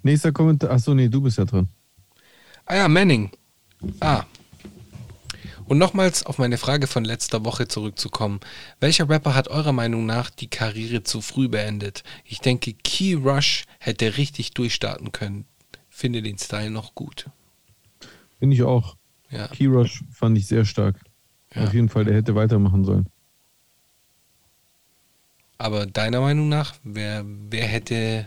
Nächster Kommentar. Achso, nee, du bist ja dran. Ah ja, Manning. Ah. Und nochmals auf meine Frage von letzter Woche zurückzukommen. Welcher Rapper hat eurer Meinung nach die Karriere zu früh beendet? Ich denke, Key Rush hätte richtig durchstarten können. Finde den Style noch gut. Finde ich auch. Ja. Key Rush fand ich sehr stark. Ja. Auf jeden Fall, der hätte weitermachen sollen. Aber deiner Meinung nach, wer, wer hätte.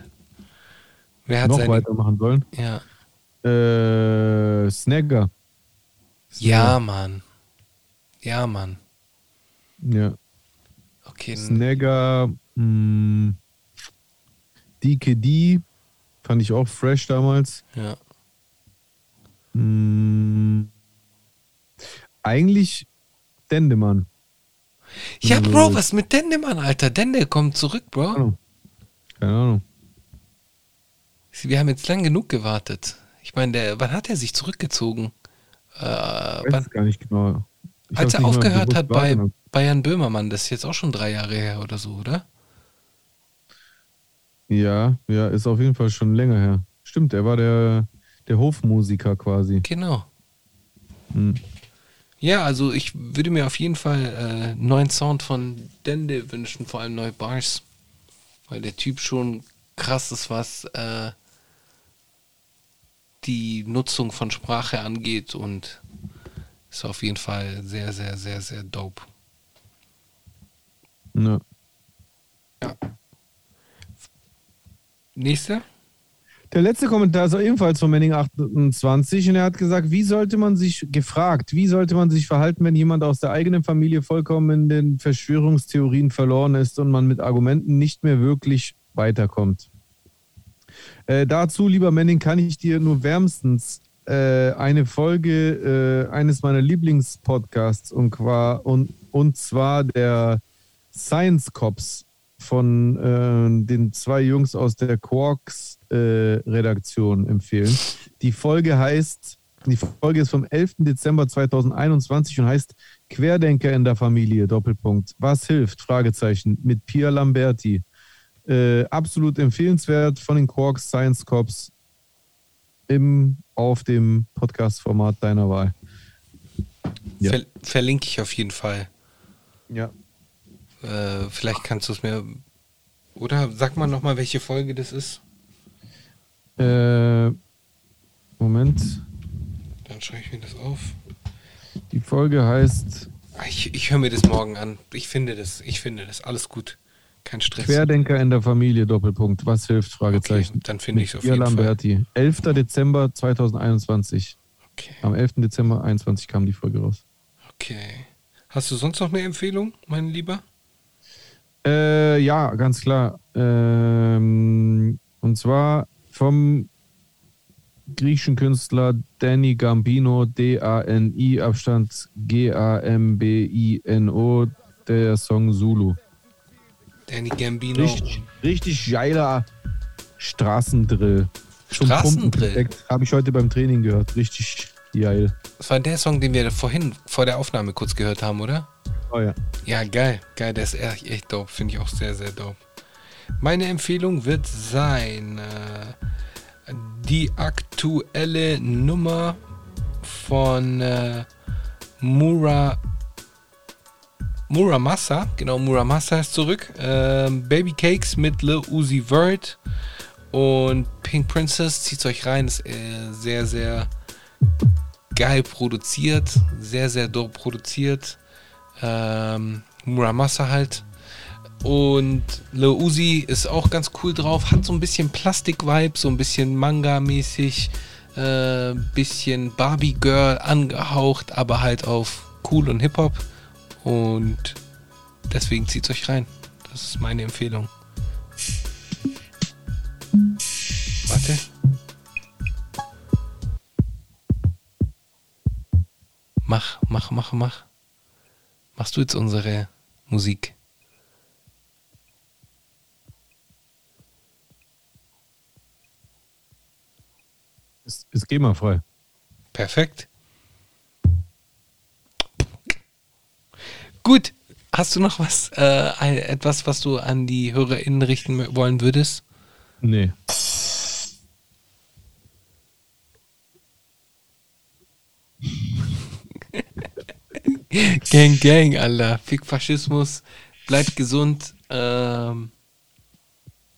Wer hat Noch seine. weitermachen sollen. Ja. Äh, Snagger. ja, Mann. Ja, Mann. Ja. Okay. Snagger, mh, DKD fand ich auch fresh damals. Ja. Mh, eigentlich Dendemann. Ja, Also- Bro, was mit Dende, Mann, Alter? Dende kommt zurück, Bro. Ahnung. Keine Ahnung. Wir haben jetzt lang genug gewartet. Ich meine, der, wann hat er sich zurückgezogen? Äh, Ich weiß wann, gar nicht genau. Als er aufgehört hat bei. Bayern Böhmermann, das ist jetzt auch schon drei Jahre her oder so, oder? Ja, ja, ist auf jeden Fall schon länger her. Stimmt, er war der, der Hofmusiker quasi. Genau. Hm. Ja, also ich würde mir auf jeden Fall äh, einen neuen Sound von Dende wünschen, vor allem neue Bars. Weil der Typ schon krass ist, was äh, die Nutzung von Sprache angeht und ist auf jeden Fall sehr, sehr, sehr, sehr dope. Ja. Nächster? Der letzte Kommentar ist ebenfalls von Manning28 und er hat gesagt, wie sollte man sich, gefragt, wie sollte man sich verhalten, wenn jemand aus der eigenen Familie vollkommen in den Verschwörungstheorien verloren ist und man mit Argumenten nicht mehr wirklich weiterkommt. Äh, dazu, lieber Manning, kann ich dir nur wärmstens eine Folge äh, eines meiner Lieblingspodcasts und, und, und zwar der Science Cops von äh, den zwei Jungs aus der Quarks äh, Redaktion empfehlen. Die Folge heißt Die Folge ist vom 11. Dezember 2021 und heißt Querdenker in der Familie, Doppelpunkt. Was hilft? Fragezeichen. Mit Pia Lamberti. Äh, absolut empfehlenswert von den Quarks Science Cops im, auf dem Podcast-Format deiner Wahl. Ja. Ver verlinke ich auf jeden Fall. Ja. Äh, vielleicht kannst du es mir. Oder sag mal nochmal, welche Folge das ist. Äh, Moment. Dann schreibe ich mir das auf. Die Folge heißt Ah, Ich, ich höre mir das morgen an. Ich finde das. Ich finde das. Alles gut. Kein Stress. Querdenker in der Familie, Doppelpunkt. Was hilft? Fragezeichen. Okay, dann finde ich es auf jeden Fall. Lamberti. 11. Dezember 2021. Okay. Am 11. Dezember 2021 kam die Folge raus. okay. Hast du sonst noch eine Empfehlung, mein Lieber? Äh, ja, ganz klar. Ähm, und zwar vom griechischen Künstler Danny Gambino, D-A-N-I, Abstand G-A-M-B-I-N-O, der Song Zulu. Danny Gambino. Richtig, richtig geiler Straßendrill. Zum Straßendrill? Habe ich heute beim Training gehört. Richtig geil. Das war der Song, den wir vorhin vor der Aufnahme kurz gehört haben, oder? Oh ja. Ja, geil. Geil, der ist echt, echt dope. Finde ich auch sehr, sehr dope. Meine Empfehlung wird sein äh, die aktuelle Nummer von äh, Mura Muramasa, genau, Muramasa ist zurück. Ähm, Baby Cakes mit Lil Uzi Vert und Pink Princess. Zieht euch rein, ist äh, sehr, sehr geil produziert, sehr, sehr dope produziert. Ähm, Muramasa halt. Und Lil Uzi ist auch ganz cool drauf, hat so ein bisschen Plastik-Vibe, so ein bisschen Manga-mäßig, äh, bisschen Barbie-Girl angehaucht, aber halt auf cool und Hip-Hop. Und deswegen zieht euch rein. Das ist meine Empfehlung. Warte. Mach, mach, mach, mach. Machst du jetzt unsere Musik? Ist, ist GEMA-frei. Perfekt. Gut. Hast du noch was, äh, ein, etwas, was du an die HörerInnen richten wollen würdest? Nee. Gang, Gang, Alter. Fick Faschismus. Bleibt gesund. Ähm,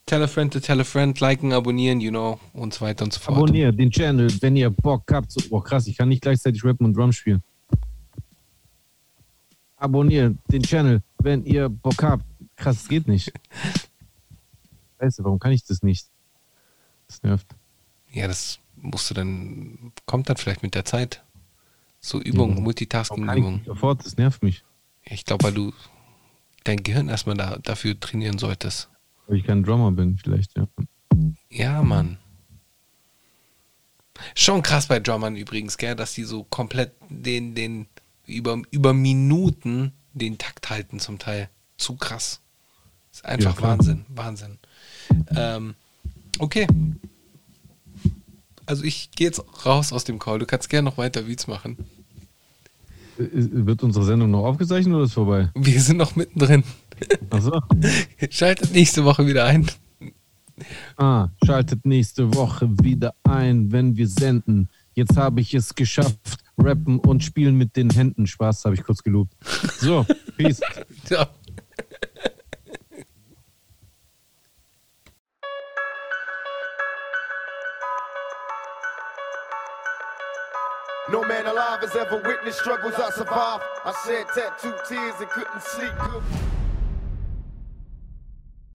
tell a friend to tell a friend. Liken, abonnieren, you know. Und so weiter und so fort. Abonniert den Channel, wenn ihr Bock habt. Oh krass, ich kann nicht gleichzeitig rappen und Drum spielen. Abonniert den Channel, wenn ihr Bock habt. Krass, das geht nicht. Scheiße, warum kann ich das nicht? Das nervt. Ja, das musst du dann, kommt dann vielleicht mit der Zeit. So Übung, Ja. Multitasking-Übung. sofort? Das nervt mich. Ich glaube, weil du dein Gehirn erstmal da, dafür trainieren solltest. Weil ich kein Drummer bin, vielleicht, ja. Ja, Mann. Schon krass bei Drummern übrigens, gell, dass die so komplett den, den, über, über Minuten den Takt halten zum Teil. Zu krass. Ist einfach Ja. Wahnsinn, Wahnsinn. Ähm, okay. Also ich gehe jetzt raus aus dem Call. Du kannst gerne noch weiter Beats machen. Wird unsere Sendung noch aufgezeichnet oder ist vorbei? Wir sind noch mittendrin. Achso. Schaltet nächste Woche wieder ein. Ah, schaltet nächste Woche wieder ein, wenn wir senden. Jetzt habe ich es geschafft. Rappen und spielen mit den Händen. Spaß, habe ich kurz gelobt. So, peace. Ja. No man alive has ever witnessed struggles I survived. I shed tattooed tears and couldn't sleep good.